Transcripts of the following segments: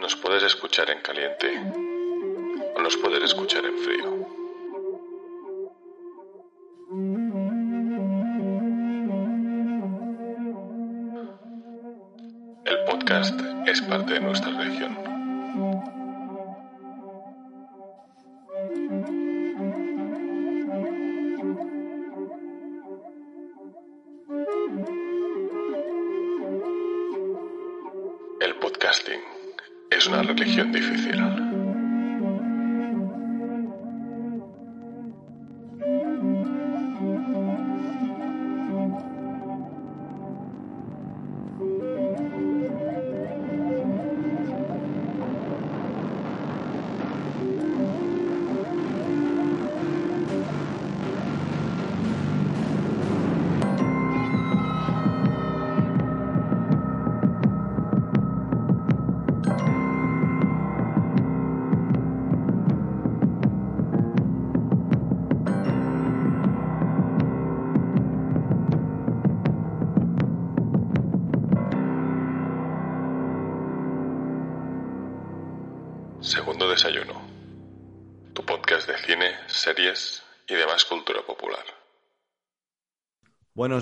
Nos puedes escuchar en caliente o nos puedes escuchar en frío. El podcast es parte de nuestra región.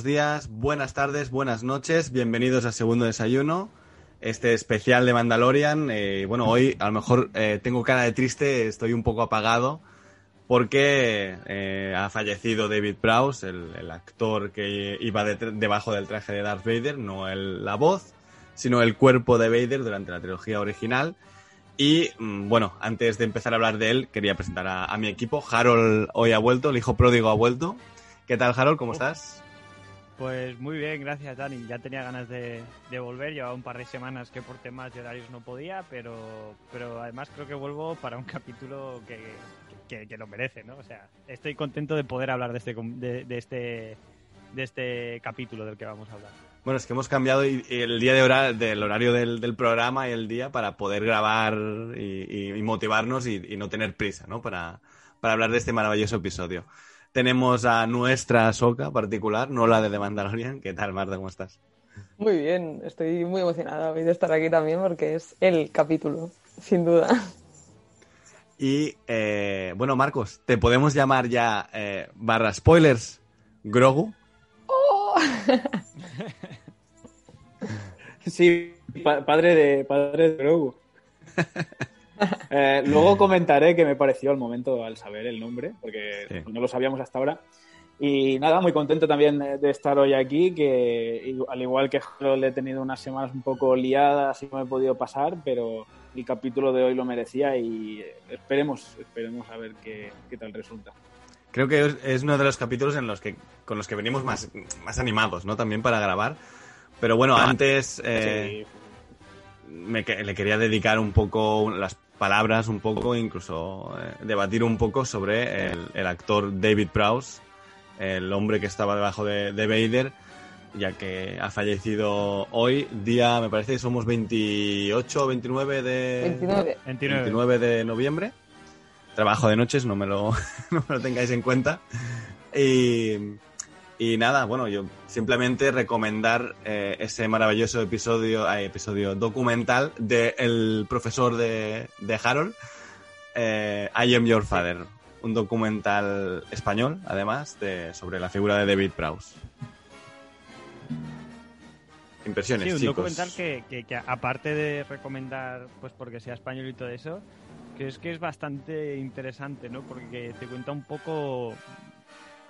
Días, buenas tardes, buenas noches, bienvenidos a Segundo Desayuno, este especial de Mandalorian. Eh, bueno, hoy a lo mejor eh, tengo cara de triste, estoy un poco apagado porque eh, ha fallecido David Prowse, el, el actor que iba de- debajo del traje de Darth Vader, no el- la voz, sino el cuerpo de Vader durante la trilogía original. Y mm, bueno, antes de empezar a hablar de él, quería presentar a, a mi equipo. Harold hoy ha vuelto, el hijo pródigo ha vuelto. ¿Qué tal, Harold? ¿Cómo estás? Pues muy bien, gracias Dani. Ya tenía ganas de, volver, llevaba un par de semanas que por temas de horarios no podía, pero, pero además creo que vuelvo para un capítulo que, que, que lo merece, ¿no? O sea, estoy contento de poder hablar de este, de, de este, de este capítulo del que vamos a hablar. Bueno, es que hemos cambiado el día de hora, del horario del, del programa y el día para poder grabar y, y- y motivarnos y, y no tener prisa, ¿no? Para, para hablar de este maravilloso episodio. Tenemos a nuestra Soca particular, no la de The Mandalorian. ¿Qué tal, Marta? ¿Cómo estás? Muy bien, estoy muy emocionada hoy de estar aquí también porque es el capítulo, sin duda. Y, eh, bueno, Marcos, ¿te podemos llamar ya eh, barra spoilers Grogu? Sí, pa- padre de padre de Grogu. Eh, luego comentaré qué me pareció al momento al saber el nombre, porque Sí. no lo sabíamos hasta ahora. Y nada, muy contento también de estar hoy aquí, que i- al igual que Harold he tenido unas semanas un poco liadas y no he podido pasar, pero el capítulo de hoy lo merecía y eh, esperemos, esperemos a ver qué, qué tal resulta. Creo que es, uno de los capítulos en los que, con los que venimos más, más animados, ¿no? También para grabar. Pero bueno, antes eh, Sí, me que- le quería dedicar un poco las palabras, un poco, incluso eh, debatir un poco sobre el, el actor David Prowse, el hombre que estaba debajo de, de Vader, ya que ha fallecido hoy, día, me parece que somos 28 o 29 de... 29. 29. 29 de noviembre. Trabajo de noches, no me lo, no me lo tengáis en cuenta. Y, y nada, bueno, yo simplemente recomendar eh, ese maravilloso episodio, eh, episodio documental de el profesor de, de Harold, eh, I Am Your Father. Un documental español, además, de, sobre la figura de David Prowse. Impresiones, Sí, un chicos. documental que, que- que aparte de recomendar, pues porque sea español y todo eso, que es que es bastante interesante, ¿no? Porque te cuenta un poco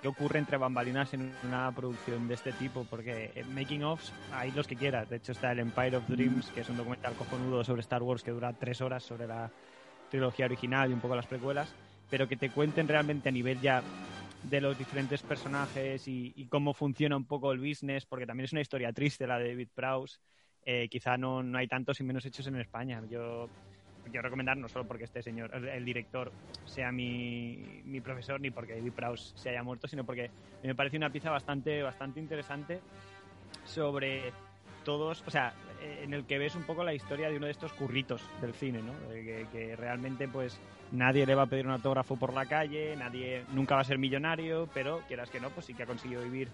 qué ocurre entre bambalinas en una producción de este tipo, porque en making ofs hay los que quieras. De hecho está el Empire of Dreams, que es un documental cojonudo sobre Star Wars que dura tres horas sobre la trilogía original y un poco las precuelas, pero que te cuenten realmente a nivel ya de los diferentes personajes y, y cómo funciona un poco el business, porque también es una historia triste la de David Prowse. Eh, quizá no, no hay tantos y menos hechos en España. Yo quiero recomendar, no solo porque este señor, el, director, sea mi, mi profesor, ni porque David Prowse se haya muerto, sino porque me parece una pieza bastante, bastante interesante sobre todos, o sea, en el que ves un poco la historia de uno de estos curritos del cine, ¿no? Que, que realmente, pues, nadie le va a pedir un autógrafo por la calle, nadie nunca va a ser millonario, pero quieras que no, pues sí que ha conseguido vivir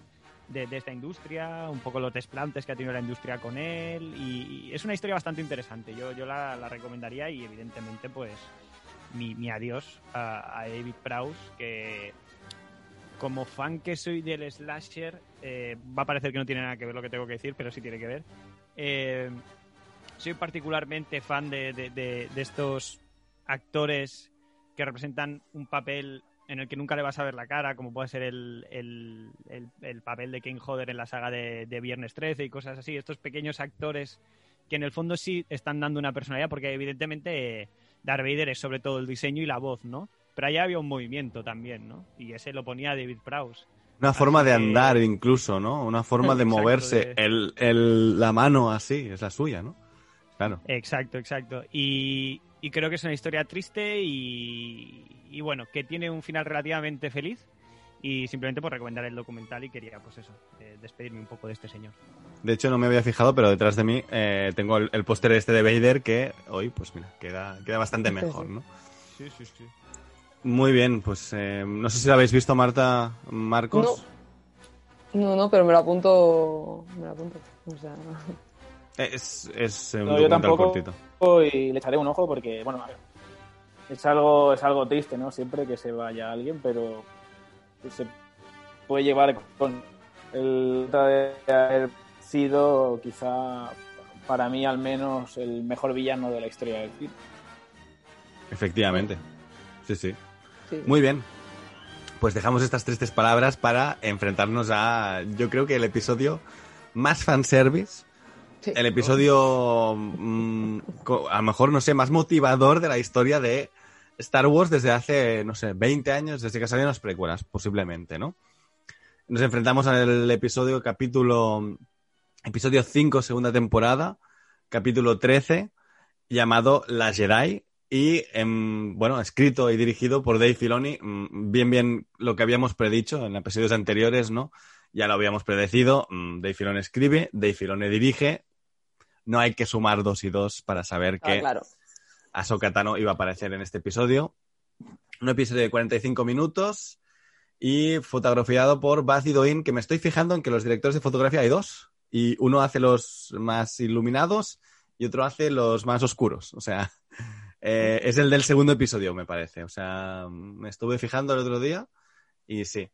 de, esta industria, un poco los desplantes que ha tenido la industria con él y, es una historia bastante interesante. Yo, yo la, la recomendaría y evidentemente pues mi, mi adiós a, a David Prowse que como fan que soy del slasher eh, va a parecer que no tiene nada que ver lo que tengo que decir, pero sí tiene que ver. Eh, soy particularmente fan de, de- de- de estos actores que representan un papel en el que nunca le vas a ver la cara, como puede ser el, el- el- el papel de King Hodder en la saga de, de Viernes 13 y cosas así. Estos pequeños actores que en el fondo sí están dando una personalidad, porque evidentemente eh, Darth Vader es sobre todo el diseño y la voz, ¿no? Pero allá había un movimiento también, ¿no? Y ese lo ponía David Prowse. Una forma de que- andar incluso, ¿no? Una forma de moverse. de- El, el- la mano así, es la suya, ¿no? Claro. Exacto, exacto. Y, y creo que es una historia triste y, y bueno, que tiene un final relativamente feliz. Y simplemente por recomendar el documental y quería, pues eso, eh, despedirme un poco de este señor. De hecho, no me había fijado, pero detrás de mí eh, tengo el, el póster este de Vader que hoy, pues mira, queda, queda bastante mejor. ¿no? Sí, sí, sí. Muy bien, pues eh, no sé si lo habéis visto, Marta, Marcos. No, no, pero me lo apunto. Me lo apunto. O sea, Es, es un No, yo documental tampoco. cortito. y le echaré un ojo porque, bueno, es algo, es algo triste, ¿no? Siempre que se vaya alguien, pero se puede llevar con el de haber sido quizá para mí al menos el mejor villano de la historia del cine. Efectivamente. Sí, sí. sí. Muy bien. Pues dejamos estas tristes palabras para enfrentarnos a, yo creo que el episodio más fanservice, El episodio, mm, a lo mejor, no sé, más motivador de la historia de Star Wars desde hace, no sé, 20 años, desde que salieron las precuelas, posiblemente, ¿no? Nos enfrentamos al episodio capítulo, episodio 5, segunda temporada, capítulo 13, llamado La Jedi, y em, bueno, escrito y dirigido por Dave Filoni, mm, bien bien lo que habíamos predicho en episodios anteriores, ¿no? Ya lo habíamos predecido, mm, Dave Filoni escribe, Dave Filoni dirige, no hay que sumar dos y dos para saber Ah, que claro. Ahsoka Tano iba a aparecer en este episodio. Un episodio de 45 minutos y fotografiado por Baz y Doin, que me estoy fijando en que los directores de fotografía hay dos. Y uno hace los más iluminados y otro hace los más oscuros. O sea, eh, es el del segundo episodio, me parece. O sea, me estuve fijando el otro día y sí.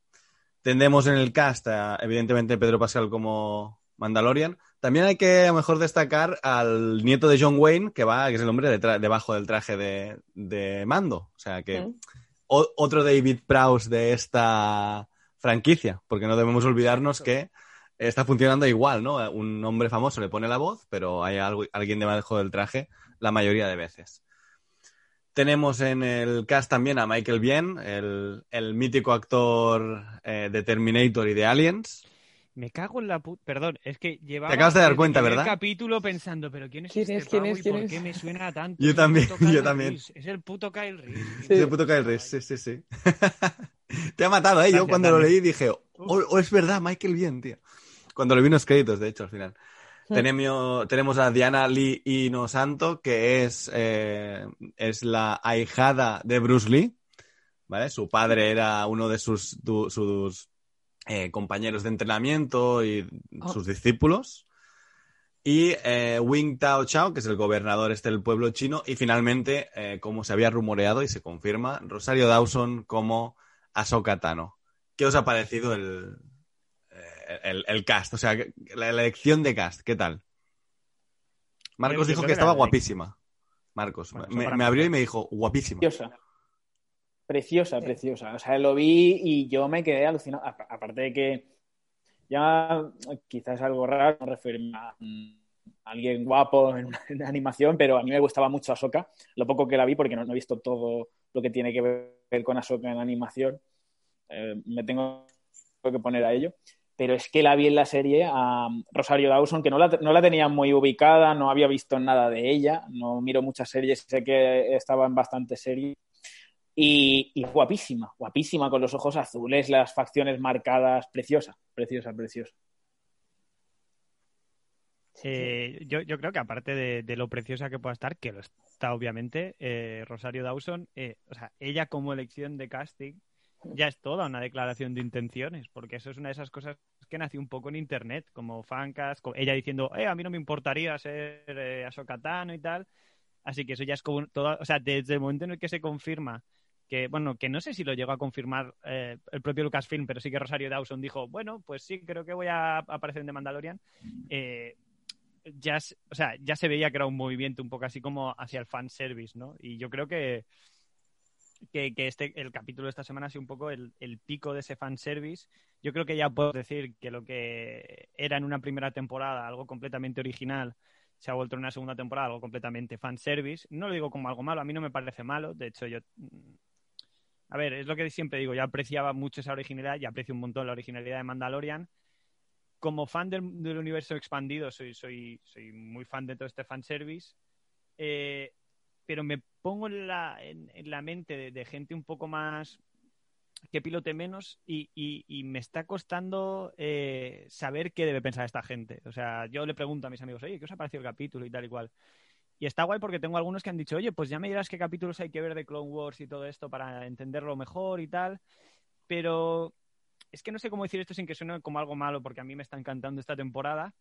Tendremos en el cast, a, evidentemente, Pedro Pascal como Mandalorian. También hay que, a lo mejor, destacar al nieto de John Wayne, que va, que es el hombre debajo del traje de, de Mando. O sea, que o- otro David Prowse de esta franquicia, porque no debemos olvidarnos que está funcionando igual, ¿no? Un hombre famoso le pone la voz, pero hay algo, alguien debajo del traje la mayoría de veces. Tenemos en el cast también a Michael Biehn, el, el mítico actor eh, de Terminator y de Aliens. Me cago en la puta. Perdón, es que llevaba. acabas de dar desde cuenta, el primer ¿verdad? capítulo pensando, pero ¿quién es ¿Quién este es? ¿Quién pavo es? y ¿Quién por es? qué me suena tanto? Yo Es el también, puto yo Kyle también. Reese, Es el puto Kyle Reese. Sí. Se puto Kyle Reese, sí, sí, sí. Te ha matado, ¿eh? Yo Gracias, cuando lo leí dije, oh, oh, es verdad, Michael Biehn, tío. Cuando lo vi en los créditos, de hecho, al final. Mm. Tenemos, tenemos a Diana Lee Inosanto, que es, eh, es la ahijada de Bruce Lee, ¿vale? Su padre era uno de sus, du- sus eh, compañeros de entrenamiento y Ah. sus discípulos. Y eh, Wing Tao Chao, que es el gobernador este del pueblo chino. Y finalmente, eh, como se había rumoreado y se confirma, Rosario Dawson como Ahsoka Tano. ¿Qué os ha parecido el, el, el cast? O sea, la, elección de cast, ¿qué tal? Marcos dijo que que estaba guapísima. Marcos, me, me abrió y me dijo, guapísima. Preciosa. Preciosa, Sí. preciosa. O sea, lo vi y yo me quedé alucinado. A- Aparte de que ya quizás algo raro no referirme a mm, alguien guapo en, animación, pero a mí me gustaba mucho Ahsoka. Lo poco que la vi, porque no, no he visto todo lo que tiene que ver con Ahsoka en animación. Eh, me tengo que poner a ello. Pero es que la vi en la serie a Rosario Dawson, que no la, no la tenía muy ubicada, no había visto nada de ella, no miro muchas series, sé que estaba en bastantes series. Y, guapísima, guapísima, con los ojos azules, las facciones marcadas, preciosa, preciosa, preciosa. Eh, yo, yo creo que aparte de, lo preciosa que pueda estar, que lo está obviamente, eh, Rosario Dawson, eh, o sea, ella como elección de casting ya es toda una declaración de intenciones, porque eso es una de esas cosas que nació un poco en internet, como fancas, ella diciendo, eh, a mí no me importaría ser eh, y tal. Así que eso ya es como todo, o sea, desde el momento en el que se confirma que, bueno, que no sé si lo llegó a confirmar eh, el propio Lucasfilm, pero sí que Rosario Dawson dijo, bueno, pues sí, creo que voy a aparecer en The Mandalorian. Eh, ya, o sea, ya se veía que era un movimiento un poco así como hacia el fanservice, ¿no? Y yo creo que, que, este, el capítulo de esta semana ha sido un poco el, pico de ese fanservice. Yo creo que ya puedo decir que lo que era en una primera temporada algo completamente original se ha vuelto en una segunda temporada algo completamente fanservice. No lo digo como algo malo, a mí no me parece malo. De hecho, yo. A ver, es lo que siempre digo, yo apreciaba mucho esa originalidad y aprecio un montón la originalidad de Mandalorian. Como fan del, universo expandido, soy, muy fan de todo este fanservice. Eh, pero me pongo en la, en, la mente de, gente un poco más que pilote menos y, y, me está costando eh, saber qué debe pensar esta gente. O sea, yo le pregunto a mis amigos, oye, ¿qué os ha parecido el capítulo y tal y cual? Y está guay porque tengo algunos que han dicho, oye, pues ya me dirás qué capítulos hay que ver de Clone Wars y todo esto para entenderlo mejor y tal. Pero es que no sé cómo decir esto sin que suene como algo malo porque a mí me está encantando esta temporada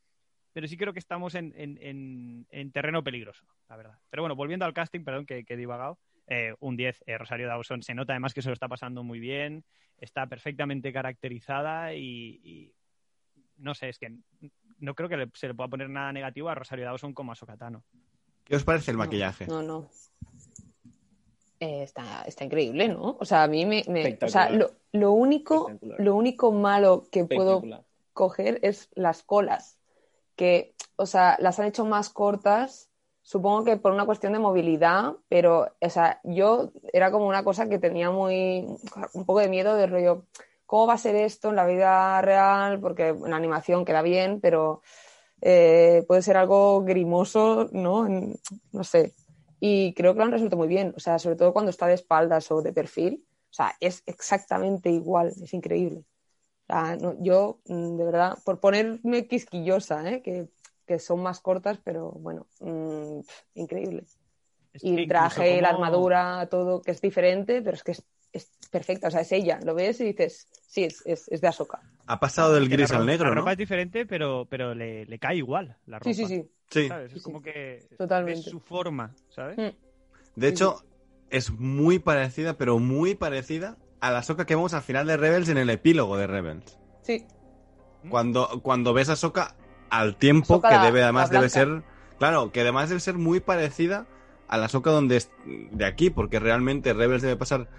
pero sí creo que estamos en, terreno peligroso, la verdad. Pero bueno, volviendo al casting, perdón, que, he divagado. Eh, un 10, eh, Rosario Dawson se nota además que se lo está pasando muy bien, está perfectamente caracterizada y, no sé, es que no creo que se le pueda poner nada negativo a Rosario Dawson como a Sokatano. ¿Qué os parece el maquillaje? No, no. Eh, está, increíble, ¿no? O sea, a mí me. o sea, lo, único, lo único malo que puedo coger es las colas que, o sea, las han hecho más cortas, supongo que por una cuestión de movilidad, pero, o sea, yo era como una cosa que tenía muy, un poco de miedo de rollo, ¿cómo va a ser esto en la vida real? Porque en la animación queda bien, pero eh, puede ser algo grimoso, ¿no? No sé. Y creo que lo han resuelto muy bien, o sea, sobre todo cuando está de espaldas o de perfil, o sea, es exactamente igual, es increíble yo, mm, de verdad, por ponerme quisquillosa, ¿eh? que, son más cortas, pero bueno, mm, increíble. y el traje, la armadura, todo, que es diferente, pero es que es, perfecta, o sea, es ella. Lo ves y dices, sí, es, es, de Asoka. Ha pasado del gris al negro, La ropa es diferente, pero, pero le, cae igual la ropa. Sí, sí, sí. sí. Es como que Totalmente. es su forma, ¿sabes? Mm. De hecho, es muy parecida, pero muy parecida a la soca que vemos al final de Rebels en el epílogo de Rebels. Sí. Cuando, cuando ves a Soka al tiempo, que debe además debe ser. Claro, que además debe ser muy parecida a la Soka donde es de aquí, porque realmente Rebels debe pasar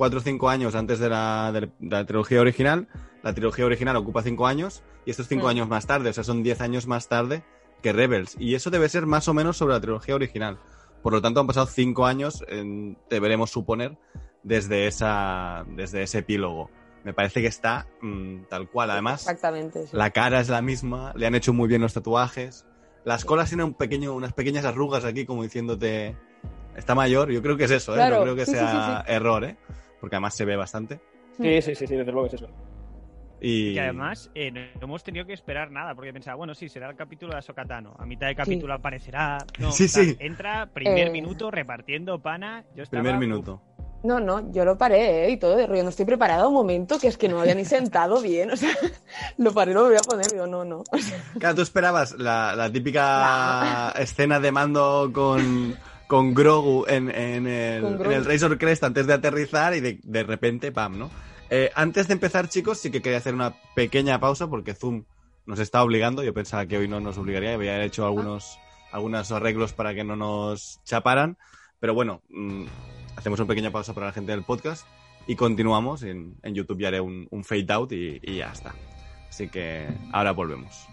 4 o 5 años antes de la, de la, trilogía original. La trilogía original ocupa 5 años y estos 5 mm. años más tarde, o sea, son 10 años más tarde que Rebels. Y eso debe ser más o menos sobre la trilogía original. Por lo tanto, han pasado 5 años, deberemos suponer, desde, esa, desde ese epílogo me parece que está mm, tal cual. Además, Exactamente, la cara es la misma, le han hecho muy bien los tatuajes. Las colas tienen un pequeño, unas pequeñas arrugas aquí, como diciéndote, está mayor. Yo creo que es eso, ¿eh? no creo que sea error, ¿eh? Porque además se ve bastante. Sí, sí, sí, sí, desde luego es eso. Y... además eh, no hemos tenido que esperar nada, porque pensaba, bueno, sí, será el capítulo de Asokatano. A mitad de capítulo aparecerá. No, sí, sí. Entra primer eh. minuto repartiendo pana. Yo primer minuto. No, no, yo lo paré ¿eh? y todo de rollo. No estoy preparado un momento, que es que no había ni sentado bien. O sea, lo paré, lo voy a poner. Digo, no, no. Claro, tú esperabas la, típica escena de mando con, con Grogu en, en, el, en, el, Razor Crest antes de aterrizar y de, de repente, pam, ¿no? Eh, antes de empezar, chicos, sí que quería hacer una pequeña pausa porque Zoom nos está obligando. Yo pensaba que hoy no nos obligaría, había hecho algunos, algunos arreglos para que no nos chaparan. Pero bueno, mm, hacemos una pequeña pausa para la gente del podcast y continuamos. En, en YouTube ya haré un, un fade out y, y ya está. Así que ahora volvemos.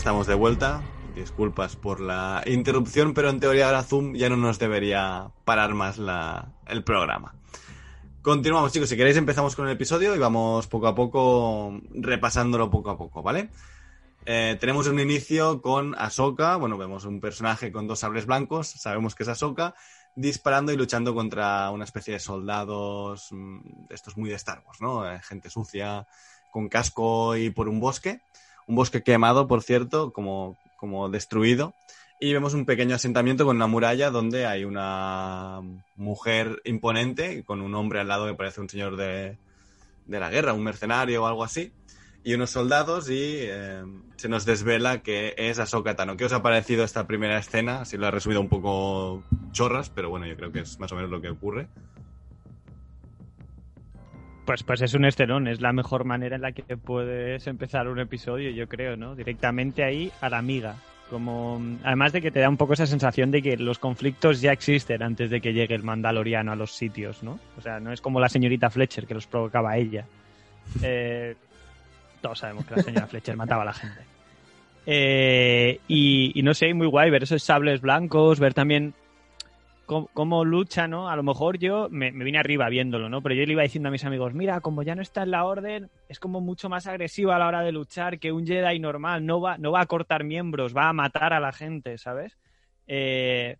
Estamos de vuelta. Disculpas por la interrupción, pero en teoría ahora Zoom ya no nos debería parar más la, el programa. Continuamos, chicos. Si queréis, empezamos con el episodio y vamos poco a poco repasándolo poco a poco, ¿vale? eh, tenemos un inicio con Ahsoka, bueno, vemos un personaje con dos sables blancos, sabemos que es Ahsoka, disparando y luchando contra una especie de soldados, mm, estos muy de Star Wars, ¿no? Eh, gente sucia, con casco y por un bosque, un bosque quemado, por cierto, como, como destruido, y vemos un pequeño asentamiento con una muralla donde hay una mujer imponente con un hombre al lado que parece un señor de, de la guerra, un mercenario o algo así, y unos soldados y eh, se nos desvela que es Ahsoka Tano. ¿Qué os ha parecido esta primera escena? Si lo ha resumido un poco chorras, pero bueno, yo creo que es más o menos lo que ocurre. Pues, pues es un estelón, es la mejor manera en la que puedes empezar un episodio, yo creo, ¿no? Directamente ahí a la amiga. Como, además de que te da un poco esa sensación de que los conflictos ya existen antes de que llegue el mandaloriano a los sitios, ¿no? O sea, no es como la señorita Fletcher que los provocaba ella. Eh, todos sabemos que la señora Fletcher mataba a la gente. Eh, y, y, no sé, muy guay ver esos sables blancos, ver también cómo, lucha, ¿no? A lo mejor yo me, vine arriba viéndolo, ¿no? Pero yo le iba diciendo a mis amigos, mira, como ya no está en la orden, es como mucho más agresivo a la hora de luchar que un Jedi normal. No va, no va a cortar miembros, va a matar a la gente, ¿sabes? Eh,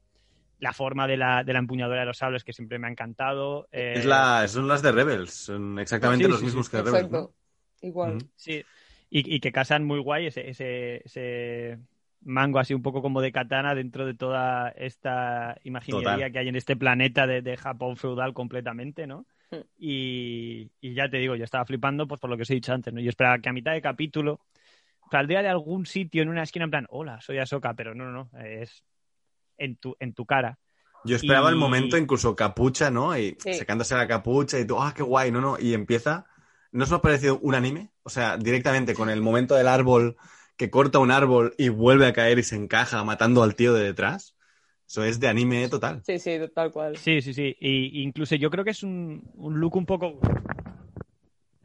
la forma de la, de la, empuñadura de los sables que siempre me ha encantado. Eh, es la, son las de Rebels, son exactamente los mismos que Rebels. Exacto. Igual. Sí. Y, y, que casan muy guay ese, ese, ese mango así un poco como de katana dentro de toda esta imaginería que hay en este planeta de, Japón feudal completamente, ¿no? Hmm. Y, ya te digo, yo estaba flipando pues por lo que os he dicho antes, ¿no? Yo esperaba que a mitad de capítulo saldría de algún sitio en una esquina en plan, hola, soy Asoka, pero no, no, es en tu, en tu cara. Yo esperaba el momento, incluso capucha, ¿no? Y secándose la capucha y tú, ah, qué guay, no, no, y empieza. ¿No os ha parecido un anime? O sea, directamente con el momento del árbol que corta un árbol y vuelve a caer y se encaja matando al tío de detrás. Eso es de anime total. Sí, sí, tal cual. Sí, sí, sí. Y incluso yo creo que es un, un look un poco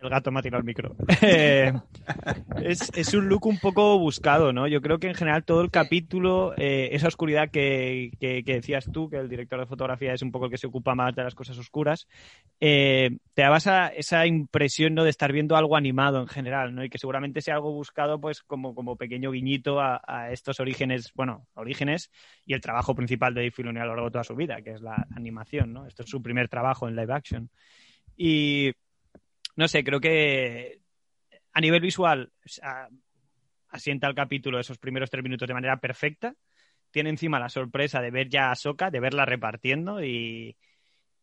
el gato me ha tirado el micro. Eh, es, un look un poco buscado, ¿no? Yo creo que en general todo el capítulo, eh, esa oscuridad que, decías tú, que el director de fotografía es un poco el que se ocupa más de las cosas oscuras, eh, te daba esa, impresión ¿no? de estar viendo algo animado en general, ¿no? Y que seguramente sea algo buscado pues como, como pequeño guiñito a, estos orígenes, bueno, orígenes y el trabajo principal de Dave Filoni a lo largo de toda su vida, que es la animación, ¿no? Esto es su primer trabajo en live action. Y no sé, creo que a nivel visual asienta el capítulo esos primeros tres minutos de manera perfecta. Tiene encima la sorpresa de ver ya a Soka, de verla repartiendo y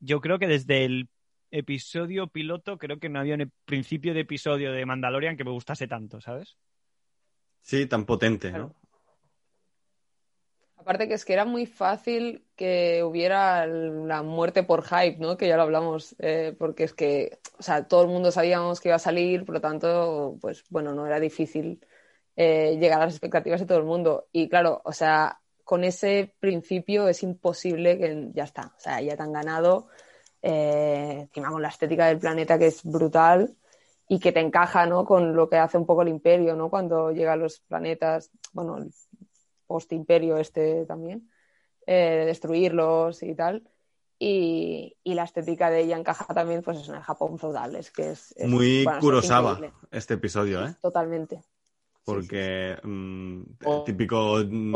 yo creo que desde el episodio piloto creo que no había un principio de episodio de Mandalorian que me gustase tanto, ¿sabes? Sí, tan potente, ¿no? Aparte que es que era muy fácil que hubiera la muerte por hype, ¿no? Que ya lo hablamos, eh, porque es que, o sea, todo el mundo sabíamos que iba a salir, por lo tanto, pues bueno, no era difícil eh, llegar a las expectativas de todo el mundo. Y claro, o sea, con ese principio es imposible que ya está, o sea, ya te han ganado, eh, encima con la estética del planeta que es brutal y que te encaja, ¿no? Con lo que hace un poco el imperio, ¿no? Cuando llegan los planetas, bueno, post-imperio este también, eh, destruirlos y tal. Y, la estética de ella encaja también pues en el Japón feudal. Es que es, Muy Kurosawa este episodio, ¿eh? Totalmente. Porque mm, típico. Mm,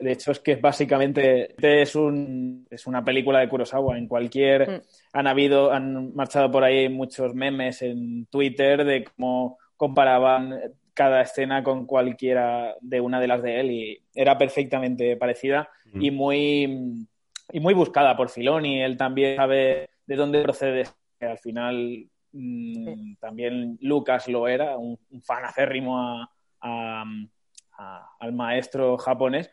de, hecho, es que básicamente es, un, es una película de Kurosawa. En cualquier. Mm. Han habido, han marchado por ahí muchos memes en Twitter de cómo comparaban cada escena con cualquiera de una de las de él y era perfectamente parecida y muy y muy buscada por Filoni. Él también sabe de dónde procede. Que al final mm, también Lucas lo era, un, fan acérrimo al maestro japonés.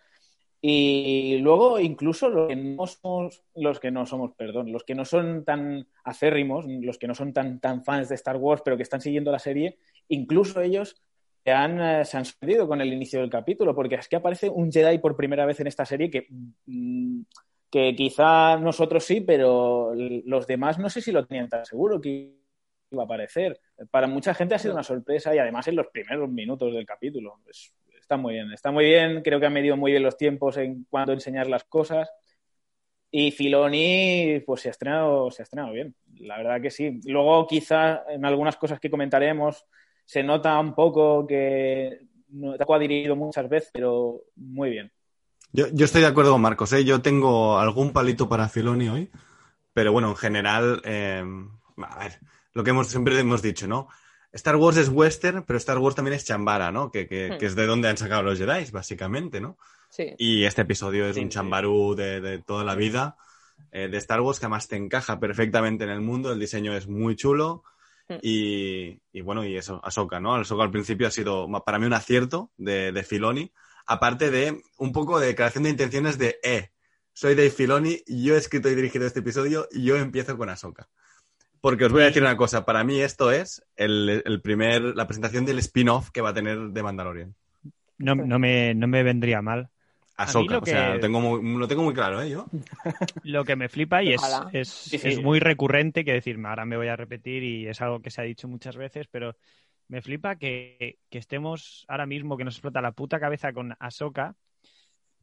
Y luego incluso los que no somos, los que no somos, perdón, los que no son tan acérrimos, los que no son tan, tan fans de Star Wars, pero que están siguiendo la serie, incluso ellos han, eh, se han sorprendido con el inicio del capítulo, porque es que aparece un Jedi por primera vez en esta serie que, mm, que quizá nosotros sí, pero los demás no sé si lo tenían tan seguro que iba a aparecer. Para mucha gente ha sido una sorpresa y además en los primeros minutos del capítulo. está muy bien, está muy bien, creo que ha medido muy bien los tiempos en cuanto a enseñar las cosas. Y Filoni, pues se ha estrenado, se ha estrenado bien. La verdad que sí. Luego, quizá en algunas cosas que comentaremos, se nota un poco que no te ha cuadrido muchas veces, pero muy bien. Yo, yo estoy de acuerdo con Marcos, ¿eh? yo tengo algún palito para Filoni hoy, pero bueno, en general, eh, a ver, lo que hemos, siempre hemos dicho, ¿no? Star Wars es western, pero Star Wars también es chambara, ¿no? Que, que, hmm. que es de donde han sacado los Jedi, básicamente, ¿no? Sí. Y este episodio es un chambarú de, de, toda la vida eh, de Star Wars que además te encaja perfectamente en el mundo, el diseño es muy chulo. Y, y, bueno, y eso, Ahsoka, ¿no? Ahsoka al principio ha sido para mí un acierto de, de Filoni, aparte de un poco de declaración de intenciones de, eh, soy Dave Filoni, yo he escrito y dirigido este episodio y yo empiezo con Ahsoka. Porque os voy a decir una cosa, para mí esto es el, primer, la presentación del spin-off que va a tener de Mandalorian. No, no, me, no me vendría mal. Ahsoka, o sea, lo tengo, muy, lo tengo muy claro, ¿eh? Yo. Lo que me flipa y es, es, es, muy recurrente, que decir, ahora me voy a repetir y es algo que se ha dicho muchas veces, pero me flipa que, estemos ahora mismo, que nos explota la puta cabeza con Ahsoka,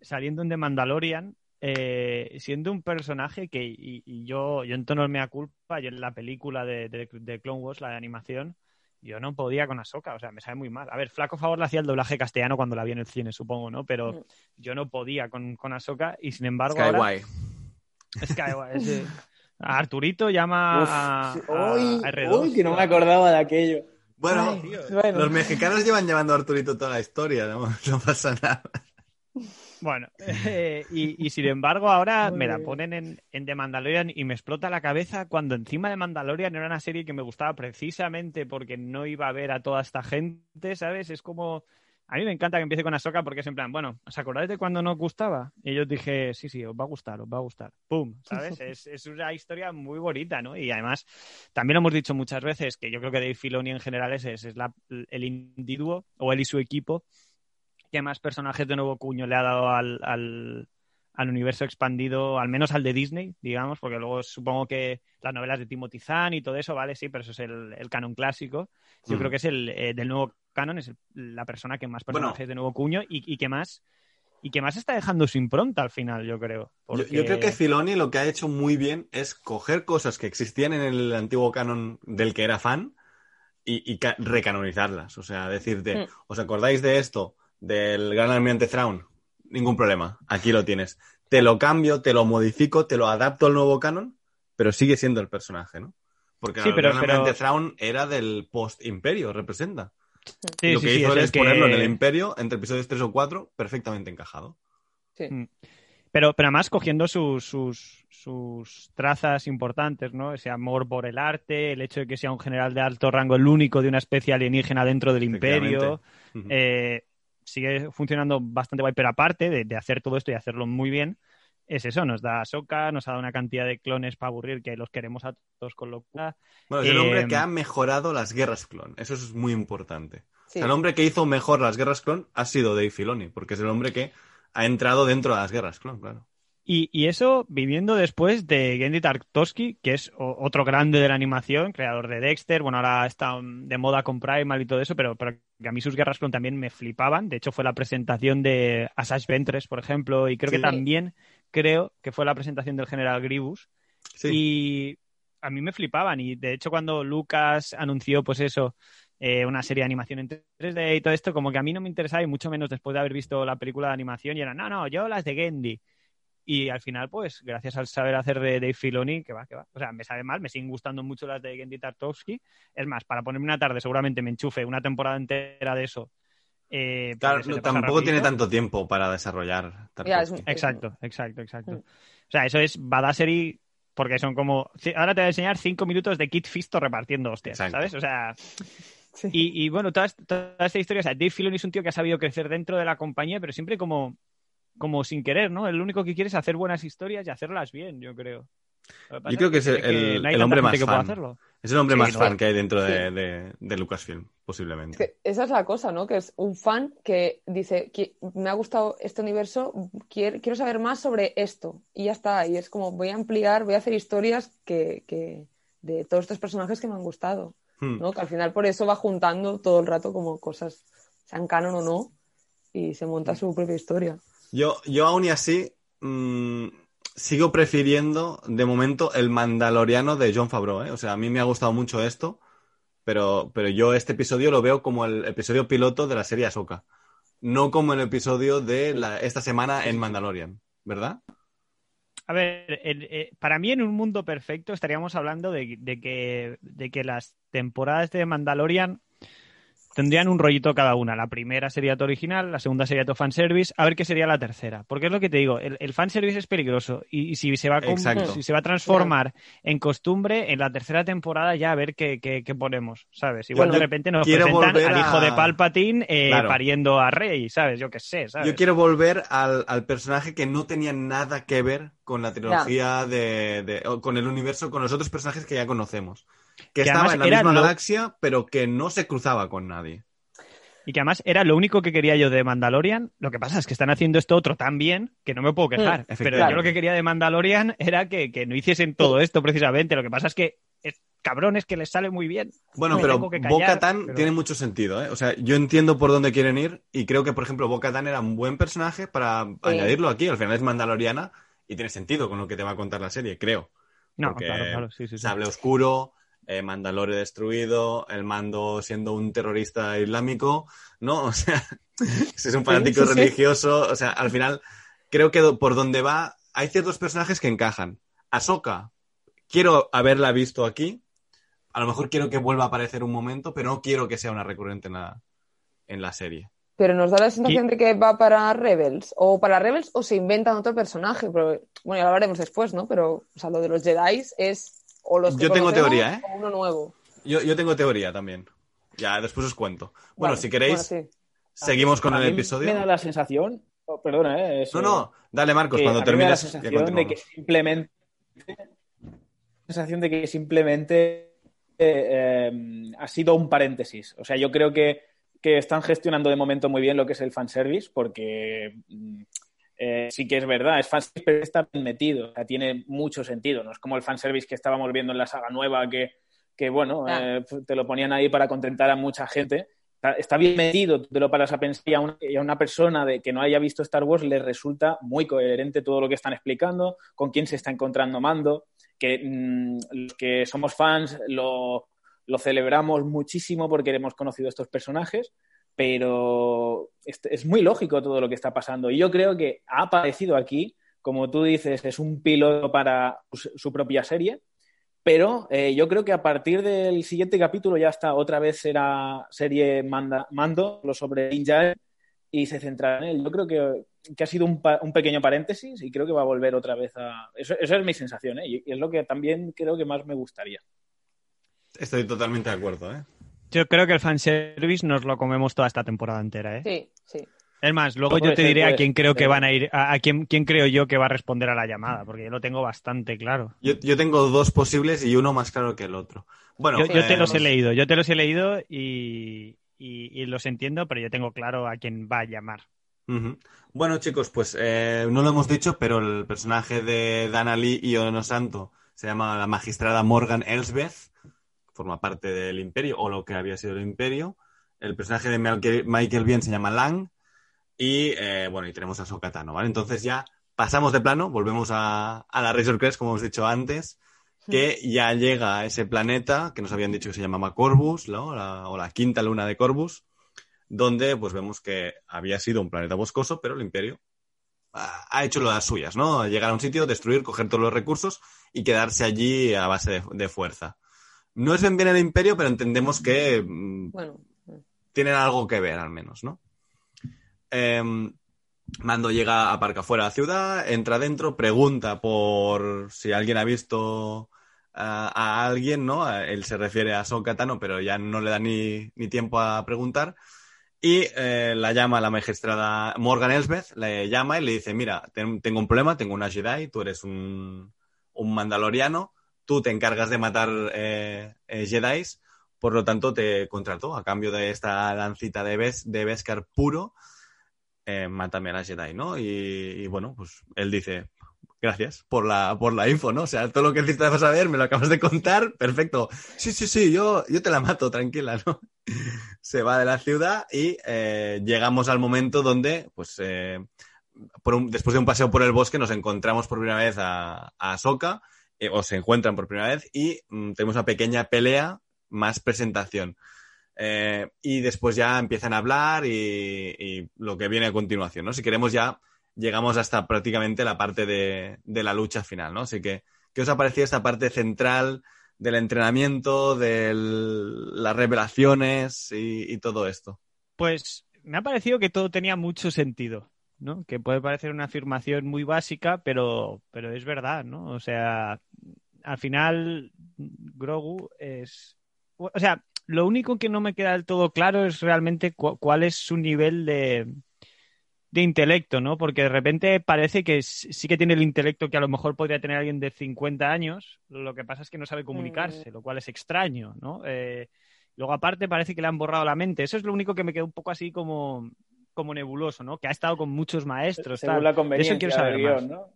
saliendo en The Mandalorian, eh, siendo un personaje que, y, yo, yo en tono me culpa, yo en la película de, de, Clone Wars, la de animación, yo no podía con Ahsoka, o sea, me sabe muy mal. A ver, flaco favor le hacía el doblaje castellano cuando la vi en el cine, supongo, ¿no? Pero mm. yo no podía con, con Ahsoka y sin embargo Skyway. Skyway, sí. Arturito llama a, R2. Uy, que no me acordaba de aquello. Bueno, los mexicanos llevan llevando a Arturito toda la historia, no, pasa nada. Bueno, eh, y, sin embargo ahora me la ponen en, en, The Mandalorian y me explota la cabeza cuando encima de Mandalorian era una serie que me gustaba precisamente porque no iba a ver a toda esta gente, ¿sabes? Es como a mí me encanta que empiece con Ahsoka porque es en plan, bueno, ¿os acordáis de cuando nos gustaba? Y yo dije, sí, sí, os va a gustar, os va a gustar. ¡Pum! ¿Sabes? es, una historia muy bonita, ¿no? Y además, también lo hemos dicho muchas veces que yo creo que Dave Filoni en general es, es, el individuo, o él y su equipo, que más personajes de nuevo cuño le ha dado al, al, universo expandido, al menos al de Disney, digamos, porque luego supongo que las novelas de Timothy Zahn y todo eso, vale, sí, pero eso es el, canon clásico. Yo creo mm. que es el eh, del nuevo Canon es la persona que más personajes de nuevo cuño y, que más y que más está dejando su impronta al final, yo creo. Yo, creo que Filoni lo que ha hecho muy bien es coger cosas que existían en el antiguo canon del que era fan y, recanonizarlas. O sea, decirte, mm. ¿os acordáis de esto? Del gran almirante Thrawn. Ningún problema, aquí lo tienes. Te lo cambio, te lo modifico, te lo adapto al nuevo canon, pero sigue siendo el personaje, ¿no? Porque el gran almirante Thrawn era del post-imperio, representa lo que hizo es ponerlo en el Imperio, entre episodios 3 o 4, perfectamente encajado. Sí. Mm. Pero, pero además cogiendo sus, sus, trazas importantes, ¿no? Ese amor por el arte, el hecho de que sea un general de alto rango, el único de una especie alienígena dentro del imperio. Eh, sigue funcionando bastante guay, pero aparte de, de, hacer todo esto y hacerlo muy bien, es eso, nos da Soca, nos ha dado una cantidad de clones para aburrir que los queremos a todos con locura. Bueno, es el hombre que em, ha mejorado las guerras clon, eso es muy importante. el hombre que hizo mejor las guerras clon ha sido Dave Filoni, porque es el hombre que ha entrado dentro de las guerras clon, claro. Y, eso viviendo después de Gendy Tarkovsky, que es otro grande de la animación, creador de Dexter, bueno, ahora está de moda con Primal y todo eso, pero, pero a mí sus guerras clon también me flipaban. De hecho, fue la presentación de Asajj Ventress, por ejemplo, y creo que también creo que fue la presentación del general Gribus. Y a mí me flipaban. Y de hecho, cuando Lucas anunció, pues eso, eh, una serie de animación en 3D y todo esto, como que a mí no me interesaba y mucho menos después de haber visto la película de animación y era, no, no, yo las de Gendy. Y al final, pues, gracias al saber hacer de Dave Filoni, que va, que va. O sea, me sabe mal, me siguen gustando mucho las de Gendy Tartovsky. Es más, para ponerme una tarde seguramente me enchufe una temporada entera de eso eh, claro, tampoco tiene tanto tiempo para desarrollar. Exacto, exacto, exacto. O sea, eso es Badassery porque son como... Ahora te voy a enseñar cinco minutos de Kit Fisto repartiendo hostias, ¿sabes? O sea... Y, bueno, toda, esta historia, o sea, Dave Filoni es un tío que ha sabido crecer dentro de la compañía, pero siempre como, como sin querer, ¿no? El único que quiere es hacer buenas historias y hacerlas bien, yo creo. Yo creo que es el, hombre más fan. Es el hombre más fan que hay dentro de, Lucasfilm, posiblemente. esa es la cosa, ¿no? Que es un fan que dice, me ha gustado este universo, quiero, saber más sobre esto. Y ya está. Y es como, voy a ampliar, voy a hacer historias que, de todos estos personajes que me han gustado. Hmm. ¿no? Que al final por eso va juntando todo el rato como cosas, sean canon o no, y se monta su propia historia. Yo, yo aún y así... Mm, sigo prefiriendo, de momento, el Mandaloriano de John Favreau. ¿eh? O sea, a mí me ha gustado mucho esto, pero, pero yo este episodio lo veo como el episodio piloto de la serie Ahsoka. no como el episodio de esta semana en Mandalorian, ¿verdad? A ver, eh, para mí en un mundo perfecto estaríamos hablando de, que, de que las temporadas de Mandalorian tendrían un rollito cada una. La primera sería tu original, la segunda sería tu fanservice, a ver qué sería la tercera. Porque es lo que te digo, el, el fanservice es peligroso y, si, se va a, si se va a transformar en costumbre, en la tercera temporada ya a ver qué, ponemos, ¿sabes? Igual de repente nos presentan al hijo de Palpatine eh, pariendo a Rey, ¿sabes? Yo qué sé, ¿sabes? Yo quiero volver al, personaje que no tenía nada que ver con la trilogía de, con el universo, con los otros personajes que ya conocemos que, estaba en la misma galaxia, pero que no se cruzaba con nadie. Y que además era lo único que quería yo de Mandalorian. Lo que pasa es que están haciendo esto otro tan bien que no me puedo quejar. Mm, pero yo lo que quería de Mandalorian era que, no hiciesen todo esto precisamente. Lo que pasa es que es, cabrones que les sale muy bien. Bueno, pero Bo-Katan tiene mucho sentido. ¿eh? O sea, yo entiendo por dónde quieren ir y creo que, por ejemplo, Bo-Katan era un buen personaje para añadirlo aquí. Al final es Mandaloriana y tiene sentido con lo que te va a contar la serie, creo. No, claro, claro. Sí, sí, Sable oscuro, eh, Mandalore destruido, el mando siendo un terrorista islámico, ¿no? O sea, si es un fanático religioso, o sea, al final creo que por donde va hay ciertos personajes que encajan. Ahsoka, quiero haberla visto aquí, a lo mejor quiero que vuelva a aparecer un momento, pero no quiero que sea una recurrente en la, en la serie. Pero nos da la sensación de que va para Rebels, o para Rebels o se inventan otro personaje, pero bueno, ya lo hablaremos después, ¿no? Pero, o sea, lo de los Jedi es yo tengo teoría, ¿eh? uno nuevo. Yo, tengo teoría también. Ya, después os cuento. Bueno, si queréis, seguimos con el episodio. Me da la sensación, oh, perdona, ¿eh? no, no, dale Marcos, cuando termines. la sensación de que simplemente. sensación de que simplemente eh, eh, ha sido un paréntesis. O sea, yo creo que, que están gestionando de momento muy bien lo que es el fanservice, porque mm, eh, sí que es verdad, es fanservice, pero está bien metido, o sea, tiene mucho sentido, no es como el fanservice que estábamos viendo en la saga nueva, que, que bueno, eh, te lo ponían ahí para contentar a mucha gente. Está, bien metido, te lo paras a pensar y a, una, persona de que no haya visto Star Wars le resulta muy coherente todo lo que están explicando, con quién se está encontrando Mando, que mm, los que somos fans lo, lo celebramos muchísimo porque hemos conocido estos personajes, pero es muy lógico todo lo que está pasando. Y yo creo que ha aparecido aquí, como tú dices, es un piloto para su propia serie, pero eh, yo creo que a partir del siguiente capítulo ya está, otra vez será serie Mando, lo sobre Ninja, y se centrará en él. Yo creo que, ha sido un, pequeño paréntesis y creo que va a volver otra vez a... Eso, esa es mi sensación, ¿eh? y es lo que también creo que más me gustaría. Estoy totalmente de acuerdo, ¿eh? Yo creo que el fanservice nos lo comemos toda esta temporada entera, ¿eh? Sí, sí. Es más, luego yo te diré a quién creo que van a ir, a, quién, creo yo que va a responder a la llamada, porque yo lo tengo bastante claro. Yo, tengo dos posibles y uno más claro que el otro. Bueno, yo, te los he leído, yo te los he leído y, los entiendo, pero yo tengo claro a quién va a llamar. Bueno, chicos, pues eh, no lo hemos dicho, pero el personaje de Dana Lee y Ono Santo se llama la magistrada Morgan Elsbeth forma parte del imperio o lo que había sido el imperio. El personaje de Michael Bien se llama Lang y eh, bueno, y tenemos a Sokatano, ¿vale? Entonces ya pasamos de plano, volvemos a, la Razor Crest, como hemos dicho antes, que ya llega a ese planeta que nos habían dicho que se llamaba Corvus, o la quinta luna de Corvus, donde pues vemos que había sido un planeta boscoso, pero el imperio ha hecho lo de las suyas, ¿no? Llegar a un sitio, destruir, coger todos los recursos y quedarse allí a base de fuerza. No es bien bien el imperio, pero entendemos que mm, tienen algo que ver, al menos, ¿no? Em, Mando llega, aparca fuera de la ciudad, entra dentro, pregunta por si alguien ha visto a, alguien, ¿no? Él se refiere a Son pero ya no le da ni, tiempo a preguntar. Y eh, la llama la magistrada Morgan Elsbeth, le llama y le dice, mira, tengo un problema, tengo una Jedi, tú eres un, un mandaloriano, tú te encargas de matar eh, eh, Jedi, por lo tanto te contrato a cambio de esta lancita de, Bes de Beskar puro, eh, mátame a la Jedi, ¿no? Y, bueno, pues él dice, gracias por la, por la info, ¿no? O sea, todo lo que necesitas saber me lo acabas de contar, perfecto. Sí, sí, sí, yo, yo te la mato, tranquila, ¿no? Se va de la ciudad y llegamos al momento donde, pues, después de un paseo por el bosque nos encontramos por primera vez a, a Ahsoka eh, o se encuentran por primera vez y mm, tenemos una pequeña pelea más presentación. Eh, y después ya empiezan a hablar y, lo que viene a continuación, ¿no? Si queremos ya llegamos hasta prácticamente la parte de, la lucha final, ¿no? Así que, ¿qué os ha parecido esta parte central del entrenamiento, de las revelaciones y, todo esto? Pues me ha parecido que todo tenía mucho sentido, ¿no? Que puede parecer una afirmación muy básica, pero, pero es verdad, ¿no? O sea, al final Grogu es... O sea, lo único que no me queda del todo claro es realmente cuál es su nivel de, de intelecto, ¿no? Porque de repente parece que sí que tiene el intelecto que a lo mejor podría tener alguien de 50 años, lo que pasa es que no sabe comunicarse, mm. lo cual es extraño, ¿no? Eh, luego aparte parece que le han borrado la mente, eso es lo único que me quedó un poco así como, como nebuloso, ¿no? Que ha estado con muchos maestros, Según la conveniencia eso quiero saber más. ¿no?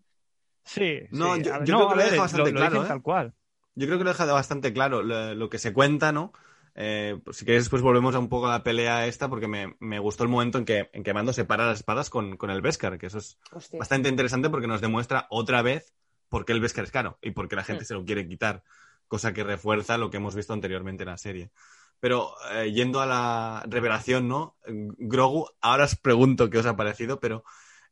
Sí, no, yo, creo que lo deja bastante claro, ¿eh? tal cual. Yo creo que lo deja bastante claro lo que se cuenta, ¿no? Eh, pues si quieres, después volvemos a un poco a la pelea esta, porque me, gustó el momento en que, en que Mando separa las espadas con, el Beskar, que eso es bastante interesante porque nos demuestra otra vez por qué el Beskar es caro y por qué la gente hmm. se lo quiere quitar, cosa que refuerza lo que hemos visto anteriormente en la serie. Pero eh, yendo a la revelación, ¿no? Grogu, ahora os pregunto qué os ha parecido, pero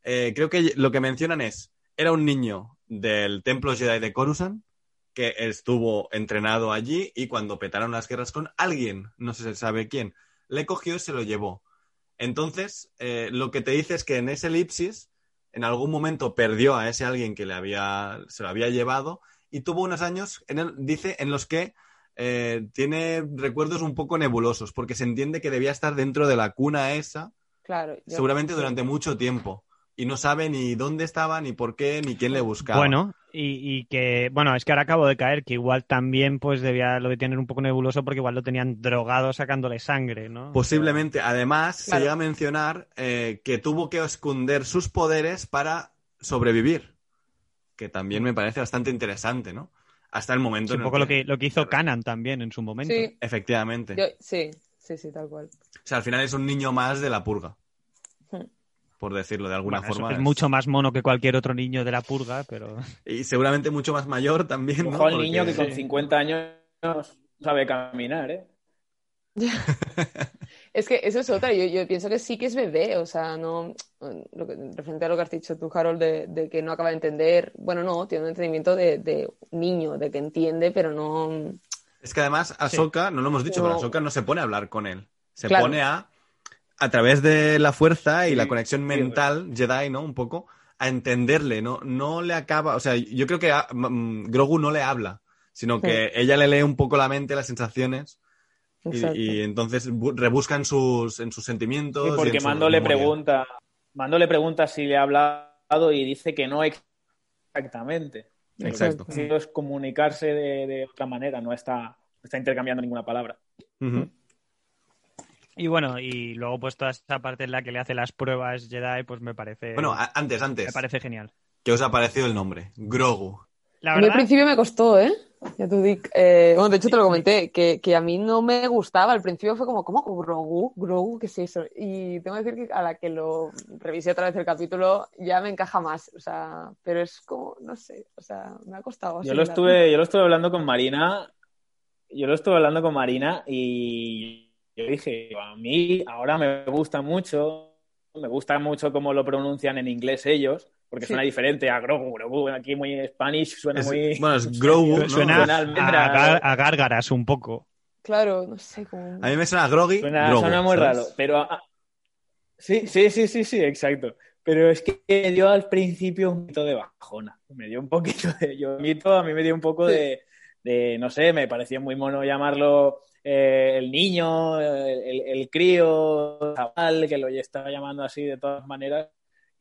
eh, creo que lo que mencionan es, era un niño del templo Jedi de Coruscant, que estuvo entrenado allí y cuando petaron las guerras con alguien, no se sabe quién, le cogió y se lo llevó. Entonces, eh, lo que te dice es que en ese elipsis, en algún momento perdió a ese alguien que le había, se lo había llevado y tuvo unos años, en dice, en los que eh, tiene recuerdos un poco nebulosos, porque se entiende que debía estar dentro de la cuna esa, claro, seguramente durante mucho tiempo y no sabe ni dónde estaba, ni por qué, ni quién le buscaba. Bueno, y, que, bueno, es que ahora acabo de caer, que igual también pues debía lo de tener un poco nebuloso porque igual lo tenían drogado sacándole sangre, ¿no? Posiblemente. Además, se llega a mencionar eh, que tuvo que esconder sus poderes para sobrevivir, que también me parece bastante interesante, ¿no? Hasta el momento. un poco lo que lo que hizo Canan también en su momento. Sí. Efectivamente. sí, sí, sí, tal cual. O sea, al final es un niño más de la purga por decerno de alguna forma. Es, mucho más mono que cualquier otro niño de la purga, pero. Y seguramente mucho más mayor también. Ojo al niño que con 50 años sabe caminar, ¿eh? es que eso es otra, yo, pienso que sí que es bebé, o sea, no. Lo que, referente a lo que has dicho tú, Harold, de, que no acaba de entender. Bueno, no, tiene un entendimiento de, niño, de que entiende, pero no. Es que además, Ahsoka, no lo hemos dicho, pero Ahsoka no se pone a hablar con él. Se pone a a través de la fuerza y la conexión mental Jedi, ¿no? Un poco, a entenderle, ¿no? No le acaba, o sea, yo creo que mm, Grogu no le habla, sino que ella le lee un poco la mente, las sensaciones. Y, entonces rebusca en sus, en sus sentimientos. porque Mando le pregunta, Mando le pregunta si le ha hablado y dice que no exactamente. Exacto. Es comunicarse de, otra manera, no está, está intercambiando ninguna palabra. Y bueno, y luego pues toda esa parte en la que le hace las pruebas Jedi, pues me parece... Bueno, antes, antes. Me parece genial. ¿Qué os ha parecido el nombre? Grogu. La verdad... al principio me costó, ¿eh? Ya tú eh, bueno, de hecho te lo comenté, que, que, a mí no me gustaba. Al principio fue como, ¿cómo? Grogu, Grogu, ¿qué es eso? Y tengo que decir que a la que lo revisé otra vez el capítulo ya me encaja más. O sea, pero es como, no sé, o sea, me ha costado. Yo lo estuve, yo lo estuve hablando con Marina, yo lo estuve hablando con Marina y yo dije, a mí ahora me gusta mucho, me gusta mucho cómo lo pronuncian en inglés ellos, porque suena diferente a Grogu, Grogu, aquí muy Spanish, suena muy... Bueno, es Grogu, Suena, a, gárgaras un poco. Claro, no sé cómo... A mí me suena Groggy, Suena, muy raro, pero... Sí, sí, sí, sí, sí, exacto. Pero es que me dio al principio un poquito de bajona. Me dio un poquito de... Yo mito, a mí me dio un poco de, de... No sé, me parecía muy mono llamarlo eh, el niño, el, crío, el chaval, que lo estaba llamando así de todas maneras,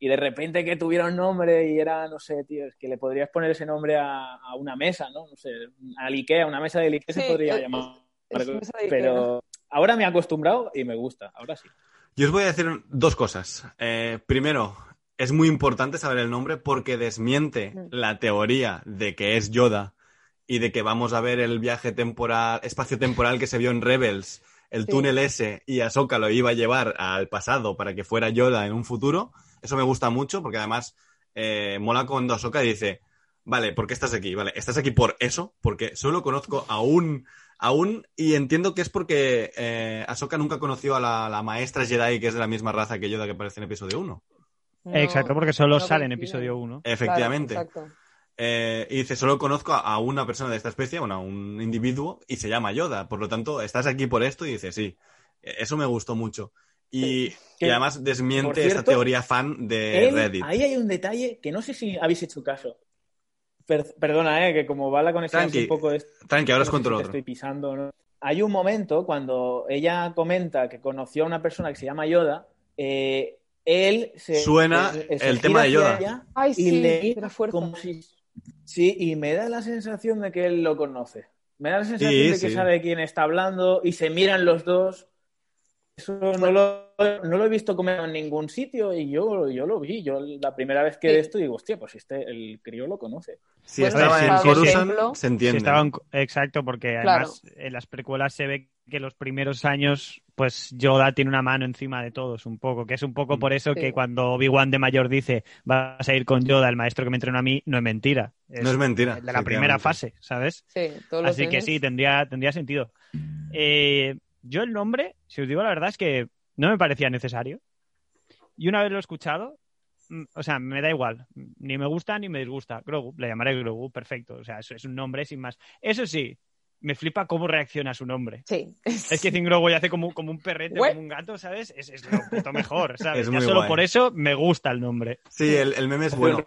y de repente que tuviera un nombre y era, no sé, tío, es que le podrías poner ese nombre a, una mesa, ¿no? No sé, a Ikea, una mesa de Ikea se podría llamar. pero ahora me he acostumbrado y me gusta, ahora sí. Yo os voy a decir dos cosas. Eh, primero, es muy importante saber el nombre porque desmiente mm. la teoría de que es Yoda y de que vamos a ver el viaje temporal, espacio-temporal que se vio en Rebels, el túnel ese, y Ahsoka lo iba a llevar al pasado para que fuera Yoda en un futuro. Eso me gusta mucho porque además eh, mola cuando Ahsoka dice, vale, ¿por qué estás aquí? Vale, estás aquí por eso, porque solo conozco a un, aún y entiendo que es porque eh, Ahsoka nunca conoció a la, maestra Jedi que es de la misma raza que Yoda que aparece en episodio 1. exacto, porque solo sale en episodio 1. Efectivamente. Eh, y dice, solo conozco a una persona de esta especie, bueno, a un individuo, y se llama Yoda. Por lo tanto, estás aquí por esto y dice, sí. Eso me gustó mucho. Y, además desmiente esta teoría fan de Reddit. Ahí hay un detalle que no sé si habéis hecho caso. perdona, eh, que como va la conexión un poco... Es, tranqui, ahora os cuento lo otro. Estoy pisando, Hay un momento cuando ella comenta que conoció a una persona que se llama Yoda, eh, él se... Suena el tema de Yoda. Ay, sí, y le, como sí, y me da la sensación de que él lo conoce. Me da la sensación de que sabe quién está hablando y se miran los dos eso no lo, no lo he visto comer en ningún sitio y yo, yo lo vi. Yo la primera vez que de esto digo, hostia, pues este, el crío lo conoce. Si estaba en Coruscant, se entiende. exacto, porque además en las precuelas se ve que los primeros años, pues Yoda tiene una mano encima de todos un poco, que es un poco por eso que cuando Obi-Wan de mayor dice vas a ir con Yoda, el maestro que me entrenó a mí, no es mentira. no es mentira. De la primera fase, ¿sabes? Sí, Así que sí, tendría, tendría sentido. Eh, yo el nombre, si os digo la verdad, es que no me parecía necesario. Y una vez lo he escuchado, mm, o sea, me da igual. Ni me gusta ni me disgusta. Grogu, le llamaré Grogu, perfecto. O sea, eso es un nombre sin más. Eso sí, me flipa cómo reacciona su nombre. Sí. Es que dicen Grogu hace como, como un perrete, como un gato, ¿sabes? Es, es lo puto mejor, ¿sabes? ya solo por eso me gusta el nombre. Sí, el, el meme es bueno.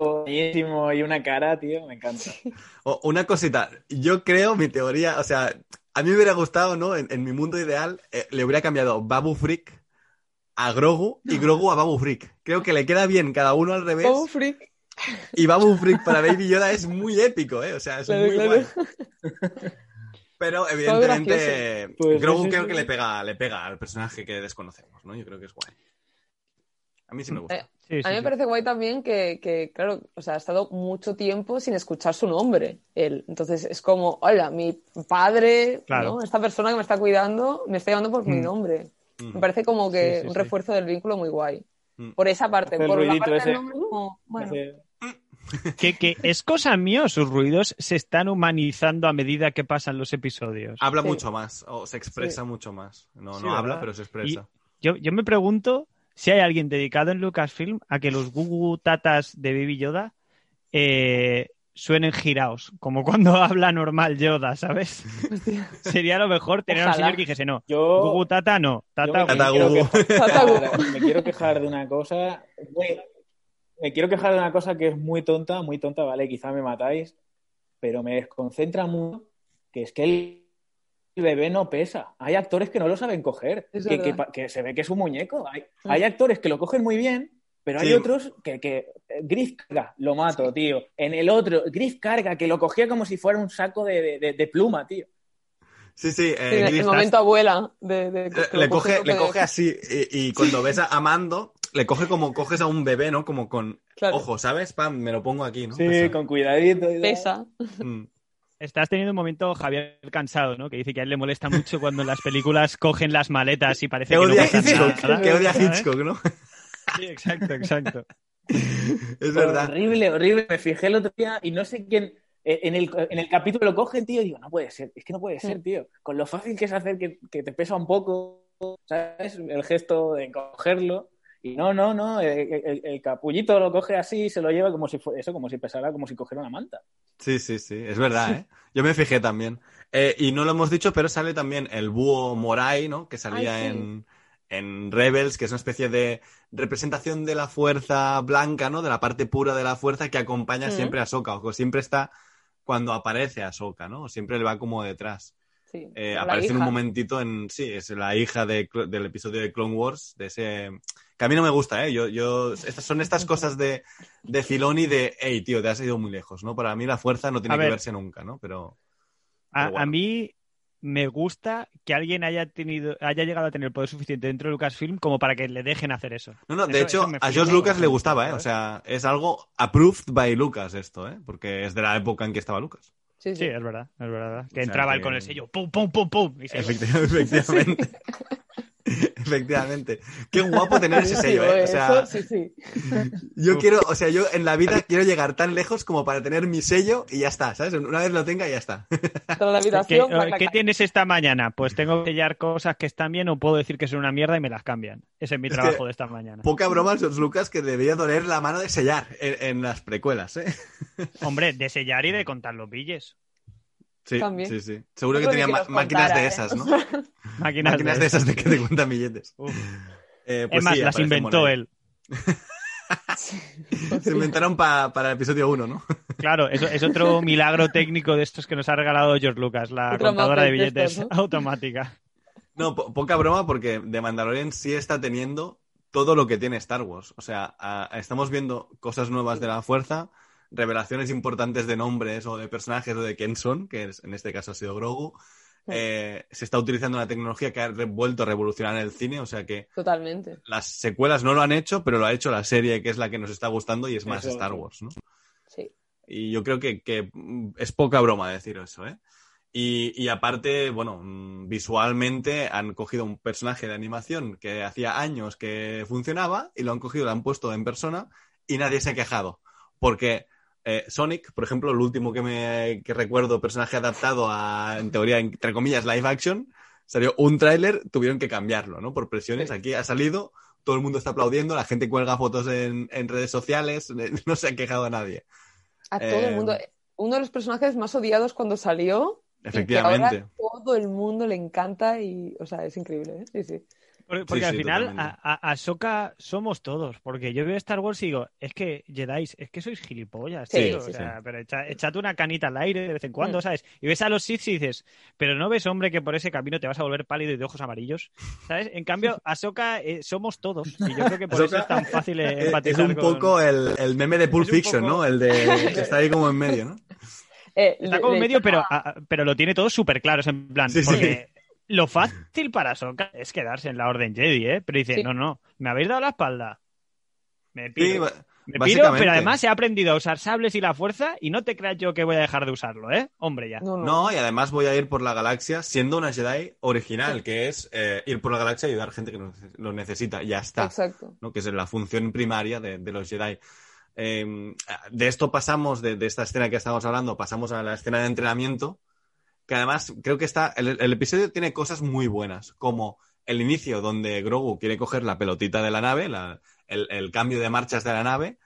Buenísimo y una cara, tío, me encanta. una cosita, yo creo, mi teoría, o sea, a mí me hubiera gustado, ¿no? En, mi mundo ideal, eh, le hubiera cambiado Babu Freak a Grogu y Grogu a Babu Freak. Creo que le queda bien cada uno al revés. Babu Freak. Y Babu Freak para Baby Yoda es muy épico, ¿eh? O sea, es muy guay. Pero evidentemente pues Grogu creo que le pega, le pega al personaje que desconocemos, ¿no? Yo creo que es guay. A mí sí me gusta. A mí me parece guay también que, claro, o sea, ha estado mucho tiempo sin escuchar su nombre, él. Entonces es como, hola, mi padre, ¿no? esta persona que me está cuidando, me está llamando por mi mm. nombre. Mm. Me parece como que un refuerzo del vínculo muy guay. Mm. Por esa parte, por la parte del nombre, bueno. Que, es cosa mía, sus ruidos se están humanizando a medida que pasan los episodios. Habla mucho más, o se expresa mucho más. No, no habla, pero se expresa. yo, yo me pregunto si hay alguien dedicado en Lucasfilm a que los Gugu Tatas de Baby Yoda eh, suenen giraos, como cuando habla normal Yoda, ¿sabes? Sería lo mejor tener a un señor que dijese, no, Gugu Tata no, Tata, Gugu. Me, quiero quejar de una cosa, me quiero quejar de una cosa que es muy tonta, muy tonta, ¿vale? Quizá me matáis, pero me desconcentra mucho, que es que él el bebé no pesa. Hay actores que no lo saben coger, que, se ve que es un muñeco. Hay, hay, actores que lo cogen muy bien, pero hay otros que, que eh, Griff carga, lo mato, tío. En el otro, Griff carga, que lo cogía como si fuera un saco de, pluma, tío. Sí, sí. Eh, en el momento abuela. Eh, le, coge, le coge así y, cuando ves a Mando, le coge como coges a un bebé, ¿no? Como con ojo, ¿sabes? Pam, me lo pongo aquí, ¿no? Sí, con cuidadito. Pesa. Mm. Estás teniendo un momento, Javier, cansado, ¿no? Que dice que a él le molesta mucho cuando en las películas cogen las maletas y parece que, no odia Hitchcock, Que odia Hitchcock, ¿no? Sí, exacto, exacto. es verdad. Horrible, horrible. Me fijé el otro día y no sé quién... Eh, en el, en el capítulo lo cogen, tío, y digo, no puede ser, es que no puede ser, tío. Con lo fácil que es hacer que, que te pesa un poco, ¿sabes? El gesto de cogerlo. Y no, no, no, el, capullito lo coge así y se lo lleva como si fuera eso, como si pesara, como si cogiera una manta. Sí, sí, sí, es verdad, ¿eh? Yo me fijé también. Eh, y no lo hemos dicho, pero sale también el búho Morai, ¿no? Que salía en, en Rebels, que es una especie de representación de la fuerza blanca, ¿no? De la parte pura de la fuerza que acompaña mm. siempre a Soka, o siempre está cuando aparece a Soka, ¿no? Siempre le va como detrás. Eh, aparece en un momentito en. Sí, es la hija del episodio de Clone Wars, de ese. Que a mí no me gusta, ¿eh? Yo, yo, estas son estas cosas de, de Filoni de, hey, tío, te has ido muy lejos, ¿no? Para mí la fuerza no tiene que verse nunca, ¿no? Pero. a, mí me gusta que alguien haya tenido, haya llegado a tener poder suficiente dentro de Lucasfilm como para que le dejen hacer eso. No, no, de hecho, a George Lucas le gustaba, ¿eh? O sea, es algo approved by Lucas esto, ¿eh? Porque es de la época en que estaba Lucas. Sí, sí. es verdad, es verdad. Que entraba él con el sello, pum, pum, pum, pum. Efectivamente. Efectivamente. Qué guapo tener ese sello, ¿eh? O sea, sí, sí. Yo quiero, o sea, yo en la vida quiero llegar tan lejos como para tener mi sello y ya está, ¿sabes? Una vez lo tenga, ya está. ¿Qué, ¿qué tienes esta mañana? Pues tengo que sellar cosas que están bien o puedo decir que son una mierda y me las cambian. Ese es mi trabajo de esta mañana. Poca broma, Lucas, que debía doler la mano de sellar en, las precuelas, ¿eh? Hombre, de sellar y de contar los billes. Sí, sí, sí. Seguro que tenía máquinas de ¿eh? esas, ¿no? máquinas, de... esas de que te cuentan billetes. Eh, pues es más, las inventó él. Se inventaron para el episodio 1, ¿no? Claro, es otro milagro técnico de estos que nos ha regalado George Lucas, la contadora de billetes automática. No, poca broma porque The Mandalorian sí está teniendo todo lo que tiene Star Wars. O sea, estamos viendo cosas nuevas de la fuerza, revelaciones importantes de nombres o de personajes o de quién son, que en este caso ha sido Grogu. Eh, se está utilizando una tecnología que ha vuelto a revolucionar el cine, o sea que Totalmente. las secuelas no lo han hecho, pero lo ha hecho la serie, que es la que nos está gustando y es más Star Wars, ¿no? Sí. Y yo creo que, que es poca broma decir eso, ¿eh? Y, aparte, bueno, visualmente han cogido un personaje de animación que hacía años que funcionaba y lo han cogido, lo han puesto en persona y nadie se ha quejado. Porque eh, Sonic, por ejemplo, el último que me recuerdo, personaje adaptado a, en teoría, entre comillas, live action, salió un tráiler, tuvieron que cambiarlo, ¿no? Por presiones. Aquí ha salido, todo el mundo está aplaudiendo, la gente cuelga fotos en, redes sociales, no se ha quejado a nadie. A todo el mundo. Eh, Uno de los personajes más odiados cuando salió Efectivamente. todo el mundo le encanta y, o sea, es increíble, ¿eh? Sí, sí. Porque, al final, a, Soka somos todos. Porque yo veo Star Wars y digo, es que Jedi, es que sois gilipollas, tío. o sea, pero echate una canita al aire de vez en cuando, mm. ¿sabes? Y ves a los Sith y dices, pero no ves, hombre, que por ese camino te vas a volver pálido y de ojos amarillos, ¿sabes? En cambio, a eh, somos todos. Y yo creo que por eso es tan fácil empatizar. Es un poco el, el, meme de Pulp Fiction, ¿no? El de que está ahí como en medio, ¿no? Eh, Está como medio, pero, pero lo tiene todo súper claro. en plan, porque lo fácil para Soka es quedarse en la Orden Jedi, ¿eh? Pero dice, no, no, me habéis dado la espalda. Me pido. me pido, pero además he aprendido a usar sables y la fuerza y no te creas yo que voy a dejar de usarlo, ¿eh? Hombre, ya. No, y además voy a ir por la galaxia siendo una Jedi original, que es eh, ir por la galaxia y ayudar a gente que lo necesita. Ya está. Exacto. ¿no? Que es la función primaria de, de los Jedi. Em, de esto pasamos, de, esta escena que estamos hablando, pasamos a la escena de entrenamiento, que además creo que está, el, episodio tiene cosas muy buenas, como el inicio donde Grogu quiere coger la pelotita de la nave, el, cambio de marchas de la nave,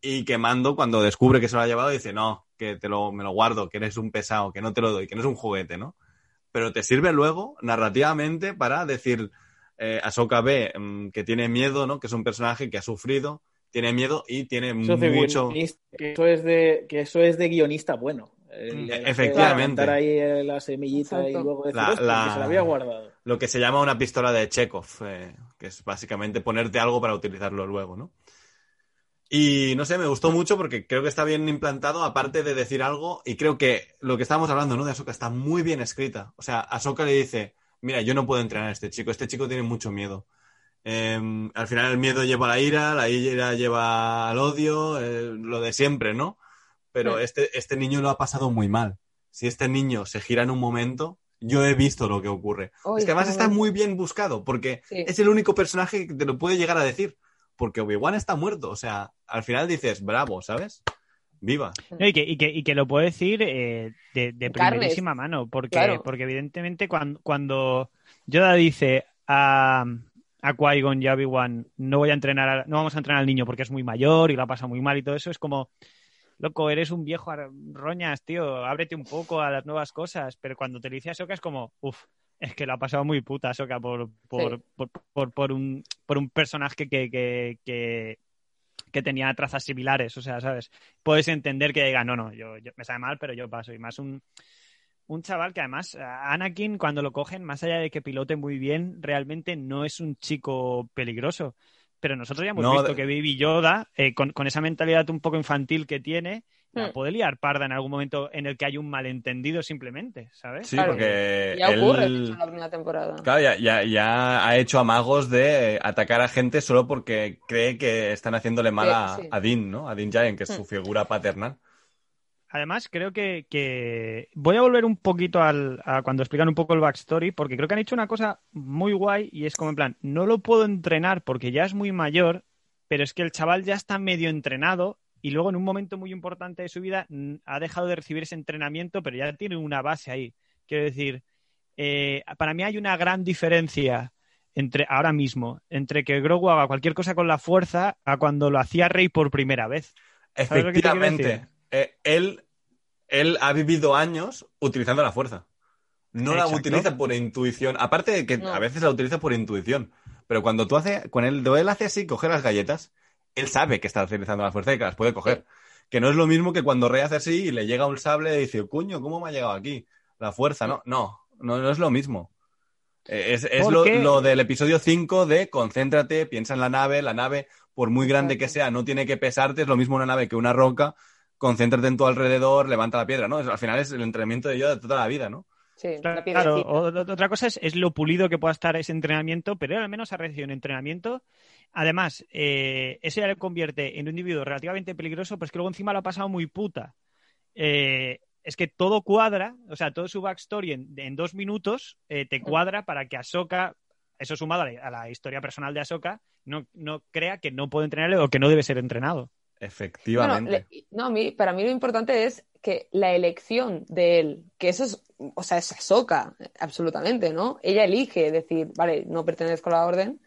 y que Mando cuando descubre que se lo ha llevado dice, no, que te lo, me lo guardo, que eres un pesado, que no te lo doy, que no es un juguete, ¿no? Pero te sirve luego, narrativamente, para decir, eh, Ahsoka ve mm, que tiene miedo, ¿no? Que es un personaje que ha sufrido, tiene miedo y tiene mucho... Que eso, es de, que eso es de guionista bueno. Mm. Efectivamente. ahí eh, la semillita y luego decir que se la había guardado. Lo que se llama una pistola de Chekhov, eh, que es básicamente ponerte algo para utilizarlo luego, ¿no? Y no sé, me gustó mucho porque creo que está bien implantado, aparte de decir algo, y creo que lo que estábamos hablando, ¿no? De Ahsoka está muy bien escrita. O sea, Ahsoka le dice, mira, yo no puedo entrenar a este chico, este chico tiene mucho miedo. Em, al final el miedo lleva a la ira, la ira lleva al odio, eh, lo de siempre, ¿no? Pero este, este niño lo ha pasado muy mal. Si este niño se gira en un momento, yo he visto lo que ocurre. es que además está muy bien buscado, porque es el único personaje que te lo puede llegar a decir. Porque Obi-Wan está muerto. O sea, al final dices, bravo, ¿sabes? Viva. y, que, y, que, y, que, lo puede decir eh, de, de primerísima mano. Porque, porque evidentemente cuando, cuando Yoda dice a a Qui-Gon y a Obi-Wan no voy a entrenar, no vamos a entrenar al niño porque es muy mayor y la pasa muy mal y todo eso, es como, loco, eres un viejo roñas, tío, ábrete un poco a las nuevas cosas, pero cuando te dice a Soka es como, uff, es que lo ha pasado muy puta Soka por, por, por, por, un, por un personaje que, que, que, que, tenía trazas similares, o sea, ¿sabes? Puedes entender que diga, no, no, yo, yo me sabe mal, pero yo paso, y más un un chaval que además, Anakin, cuando lo cogen, más allá de que pilote muy bien, realmente no es un chico peligroso. Pero nosotros ya hemos visto que Baby Yoda, eh, con, esa mentalidad un poco infantil que tiene, la hmm. puede liar parda en algún momento en el que hay un malentendido simplemente, ¿sabes? Sí, porque. Ya ocurre en la primera temporada. Claro, ya, ya, ha hecho amagos de atacar a gente solo porque cree que están haciéndole mal a, Dean, ¿no? A Dean Giant, que es su hmm. figura paternal. Además creo que, voy a volver un poquito al, a cuando explican un poco el backstory, porque creo que han hecho una cosa muy guay y es como en plan, no lo puedo entrenar porque ya es muy mayor, pero es que el chaval ya está medio entrenado y luego en un momento muy importante de su vida ha dejado de recibir ese entrenamiento, pero ya tiene una base ahí. Quiero decir, eh, para mí hay una gran diferencia entre ahora mismo entre que Grogu haga cualquier cosa con la fuerza a cuando lo hacía Rey por primera vez. Efectivamente, eh, él, él ha vivido años utilizando la fuerza. No la utiliza por intuición. Aparte de que a veces la utiliza por intuición. Pero cuando tú haces, cuando él, él hace así, coge las galletas, él sabe que está utilizando la fuerza y que las puede coger. Que no es lo mismo que cuando Rey hace así y le llega un sable y dice, cuño, ¿cómo me ha llegado aquí? La fuerza, no, no, no, es lo mismo. Eh, es, lo, del episodio 5 de concéntrate, piensa en la nave, la nave, por muy grande que sea, no tiene que pesarte, es lo mismo una nave que una roca, concéntrate en tu alrededor, levanta la piedra, ¿no? Al final es el entrenamiento de Yoda de toda la vida, ¿no? Sí, claro, otra cosa es, lo pulido que pueda estar ese entrenamiento, pero él al menos ha recibido un entrenamiento. Además, eh, eso ya le convierte en un individuo relativamente peligroso, pues que luego encima lo ha pasado muy puta. Eh, es que todo cuadra, o sea, todo su backstory en, dos minutos eh, te cuadra para que Ahsoka, eso sumado a la, historia personal de Ahsoka, no, no crea que no puede entrenarle o que no debe ser entrenado. Efectivamente. no, para mí lo importante es que la elección de él, que eso es, o sea, es Ahsoka, absolutamente, ¿no? Ella elige decir, vale, no pertenezco a la orden,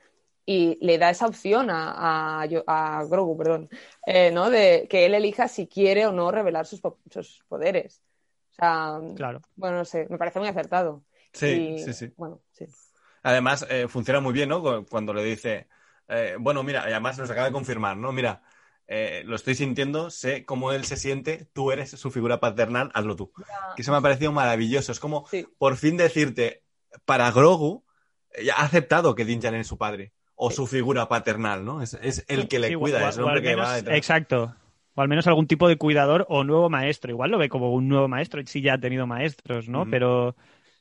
y le da esa opción a, a, Grogu, perdón, eh, ¿no? De que él elija si quiere o no revelar sus, sus, poderes. O sea, claro. bueno, no sé, me parece muy acertado. Sí, sí, sí. Bueno, sí. Además, eh, funciona muy bien, ¿no? Cuando le dice, eh, bueno, mira, además nos acaba de confirmar, ¿no? Mira, lo estoy sintiendo, sé cómo él se siente, tú eres su figura paternal, hazlo tú. Que eso me ha parecido maravilloso. Es como, por fin decirte, para Grogu, ya ha aceptado que Din Djarin es su padre o su figura paternal, ¿no? Es, el que le cuida, es el hombre que va detrás. Exacto. O al menos algún tipo de cuidador o nuevo maestro. Igual lo ve como un nuevo maestro, sí ya ha tenido maestros, ¿no? Pero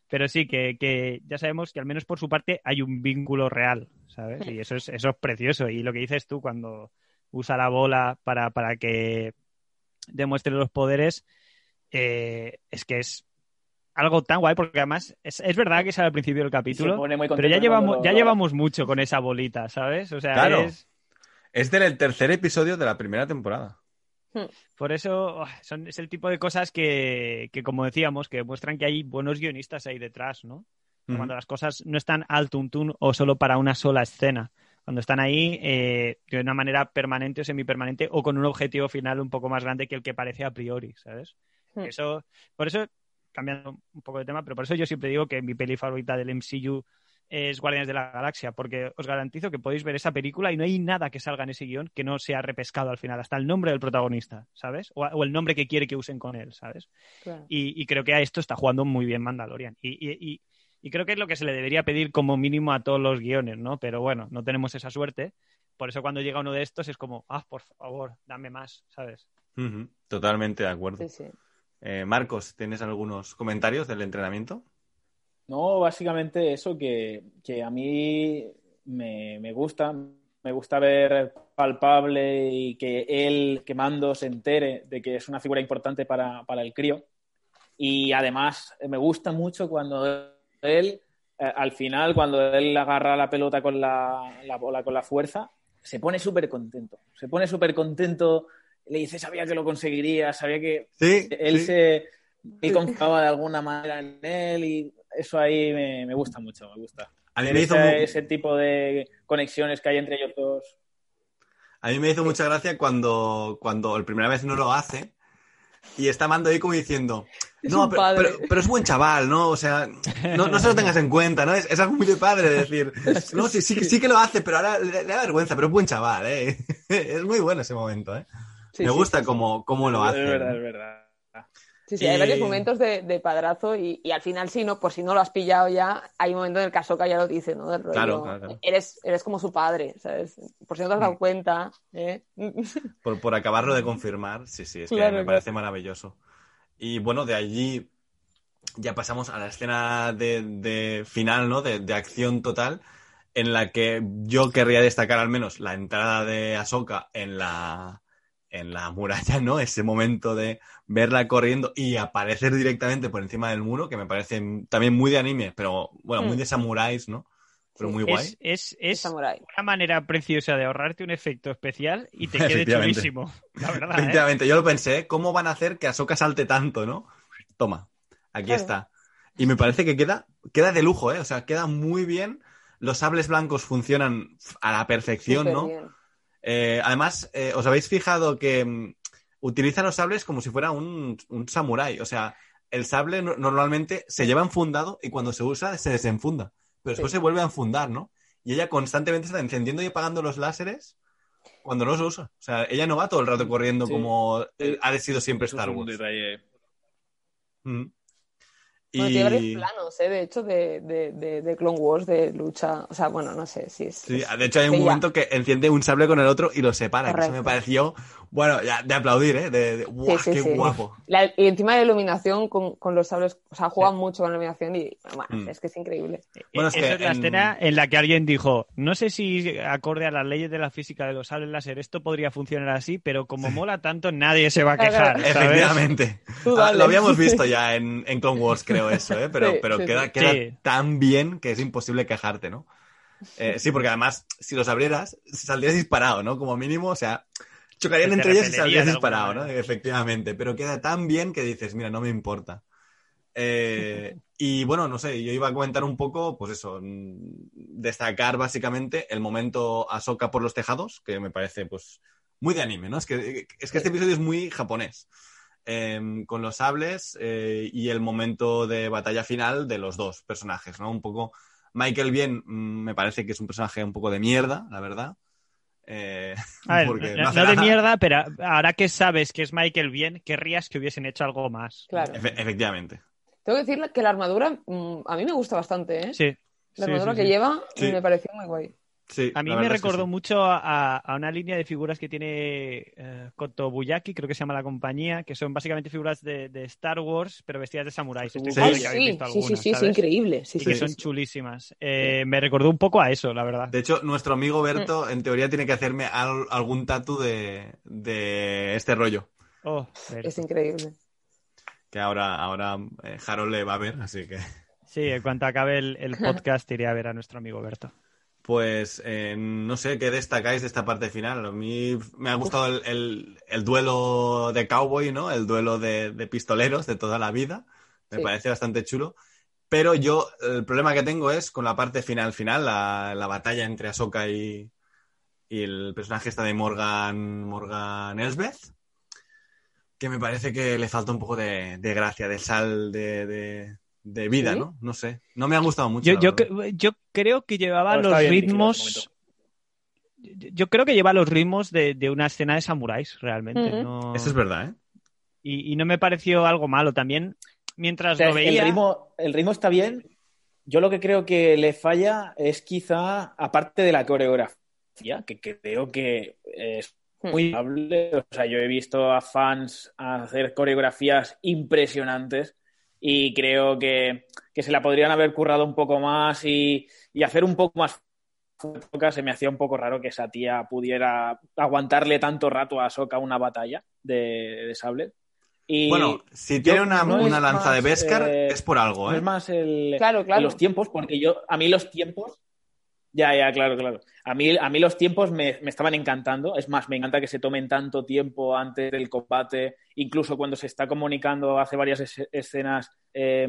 pero sí que, ya sabemos que al menos por su parte hay un vínculo real, ¿sabes? Y eso es, eso es precioso. Y lo que dices tú cuando usa la bola para, para que demuestre los poderes, eh, es que es algo tan guay, porque además es, verdad que sale al principio del capítulo, pero ya llevamos, ya llevamos mucho con esa bolita, ¿sabes? O sea, es... es del tercer episodio de la primera temporada. Hmm. Por eso oh, son, es el tipo de cosas que, como decíamos, que muestran que hay buenos guionistas ahí detrás, ¿no? Cuando las cosas no están al tuntún o solo para una sola escena. Cuando están ahí eh, de una manera permanente o semipermanente o con un objetivo final un poco más grande que el que parece a priori, ¿sabes? Hmm. Eso, por eso cambiando un poco de tema, pero por eso yo siempre digo que mi peli favorita del MCU es Guardianes de la Galaxia, porque os garantizo que podéis ver esa película y no hay nada que salga en ese guion que no sea repescado al final, hasta el nombre del protagonista, ¿sabes? O, el nombre que quiere que usen con él, ¿sabes? Y, creo que a esto está jugando muy bien Mandalorian. Y, y, creo que es lo que se le debería pedir como mínimo a todos los guiones, ¿no? Pero bueno, no tenemos esa suerte. Por eso cuando llega uno de estos es como, ah, por favor, dame más, ¿sabes? Totalmente de acuerdo. Sí, sí. Eh, Marcos, ¿tienes algunos comentarios del entrenamiento? No, básicamente eso que, a mí me, gusta. Me gusta ver palpable y que él, quemando, se entere de que es una figura importante para, el crío. Y además me gusta mucho cuando él, eh, al final, cuando él agarra la pelota con la, la bola con la fuerza, se pone súper contento. Se pone súper contento le dice, sabía que lo conseguiría, sabía que él se confiaba de alguna manera en él y eso ahí me, gusta mucho, me gusta. A mí me hizo ese, tipo de conexiones que hay entre ellos dos. A mí me hizo mucha gracia cuando, cuando el primera vez no lo hace y está Mando ahí como diciendo, no, pero, es buen chaval, ¿no? O sea, no, se lo tengas en cuenta, ¿no? Es, algo muy de padre decir, no, sí, sí, sí que lo hace, pero ahora le, da vergüenza, pero es buen chaval, ¿eh? es muy bueno ese momento, ¿eh? me gusta cómo, lo hace. Es verdad, es verdad. Sí, sí, hay varios momentos de, padrazo y, al final, sí, no, por si no lo has pillado ya, hay un momento en el que Ahsoka ya lo dice, ¿no? claro, claro. Eres, eres como su padre, ¿sabes? Por si no te has dado mm. cuenta. ¿eh? Por, acabarlo de confirmar, sí, sí, es que me parece maravilloso. Y bueno, de allí ya pasamos a la escena de, final, ¿no? De, de, acción total, en la que yo querría destacar al menos la entrada de Ahsoka en la en la muralla, ¿no? Ese momento de verla corriendo y aparecer directamente por encima del muro, que me parece también muy de anime, pero bueno, muy mm. de samuráis, ¿no? Pero muy guay. Es, es, una manera preciosa de ahorrarte un efecto especial y te quede chulísimo. La verdad. ¿eh? Efectivamente, yo lo pensé, ¿cómo van a hacer que Ahsoka salte tanto, no? Toma, aquí está. Y me parece que queda, queda de lujo, ¿eh? O sea, queda muy bien. Los sables blancos funcionan a la perfección, ¿no? Eh, además, eh, ¿os habéis fijado que mm, utilizan los sables como si fuera un, un samurái? O sea, el sable normalmente se lleva enfundado y cuando se usa se desenfunda. Pero después se vuelve a enfundar, ¿no? Y ella constantemente está encendiendo y apagando los láseres cuando no los usa. O sea, ella no va todo el rato corriendo como ha sido siempre Star Wars. Bueno, tiene varios planos, ¿eh? de hecho, de, de, de, Clone Wars, de lucha. O sea, bueno, no sé si es. Sí, de hecho, hay un momento que enciende un sable con el otro y lo separa. eso me pareció, bueno, ya, de aplaudir, ¿eh? De, qué guapo! y encima de la iluminación con, con, los sables, o sea, juegan mucho con la iluminación y, bueno, mm. es que es increíble. Bueno, es, que es la escena en la que alguien dijo: No sé si acorde a las leyes de la física de los sables láser esto podría funcionar así, pero como mola tanto, nadie se va a quejar. Efectivamente. Ah, lo habíamos visto ya en, en Clone Wars, creo eso, ¿eh? pero, pero queda, queda tan bien que es imposible quejarte, ¿no? Eh, sí, porque además, si los abrieras, saldrías disparado, ¿no? Como mínimo, o sea, chocarían entre ellos y saldrías disparado, ¿no? Efectivamente, pero queda tan bien que dices, mira, no me importa. Eh, y bueno, no sé, yo iba a comentar un poco, pues eso, mm, destacar básicamente el momento Ahsoka por los tejados, que me parece, pues, muy de anime, ¿no? Es que, es que este episodio es muy japonés. Em, con los sables eh, y el momento de batalla final de los dos personajes, ¿no? Un poco. Michael Bien mm, me parece que es un personaje un poco de mierda, la verdad. Eh, no, de mierda, pero ahora que sabes que es Michael Bien, querrías que hubiesen hecho algo más. Claro. efectivamente. Tengo que decir que la armadura mm, a mí me gusta bastante, ¿eh? Sí. La armadura que lleva me pareció muy guay a mí me recordó mucho a, una línea de figuras que tiene eh, Kotobuyaki, creo que se llama la compañía, que son básicamente figuras de, Star Wars, pero vestidas de samuráis. sí, sí, sí, es increíble. Sí, que son chulísimas. Eh, me recordó un poco a eso, la verdad. De hecho, nuestro amigo Berto, en teoría, tiene que hacerme algún tatu de, este rollo. Oh, es increíble. Que ahora, ahora eh, Harold le va a ver, así que. Sí, en cuanto acabe el, el podcast, iré a ver a nuestro amigo Berto. Pues eh, no sé qué destacáis de esta parte final. A mí me ha gustado el, duelo de cowboy, ¿no? El duelo de, pistoleros de toda la vida. Me parece bastante chulo. Pero yo, el problema que tengo es con la parte final, final, la, batalla entre Ahsoka y, y el personaje está de Morgan, Morgan Elsbeth, que me parece que le falta un poco de, gracia, de sal, de, de vida, ¿no? No sé. No me ha gustado mucho. Yo, yo, creo que llevaba los ritmos. Yo creo que lleva los ritmos de, una escena de samuráis, realmente. Eso es verdad, ¿eh? Y, no me pareció algo malo. También, mientras lo veía. El ritmo, el ritmo está bien. Yo lo que creo que le falla es quizá, aparte de la coreografía, que creo que es hmm. muy amable. O sea, yo he visto a fans hacer coreografías impresionantes y creo que, se la podrían haber currado un poco más y, hacer un poco más se me hacía un poco raro que esa tía pudiera aguantarle tanto rato a Soka una batalla de, sable. Y bueno, si tiene una, lanza de Beskar eh, es por algo, ¿eh? es más el, los tiempos, porque yo, a mí los tiempos ya, ya, claro, claro. A mí, a mí los tiempos me, estaban encantando. Es más, me encanta que se tomen tanto tiempo antes del combate, incluso cuando se está comunicando hace varias escenas eh,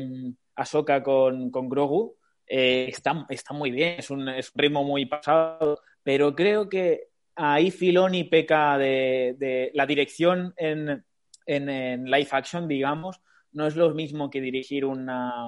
Ahsoka con, con Grogu. Eh, está, está, muy bien, es un, ritmo muy pasado, pero creo que ahí Filoni peca de, de la dirección en, en, en, live action, digamos, no es lo mismo que dirigir una,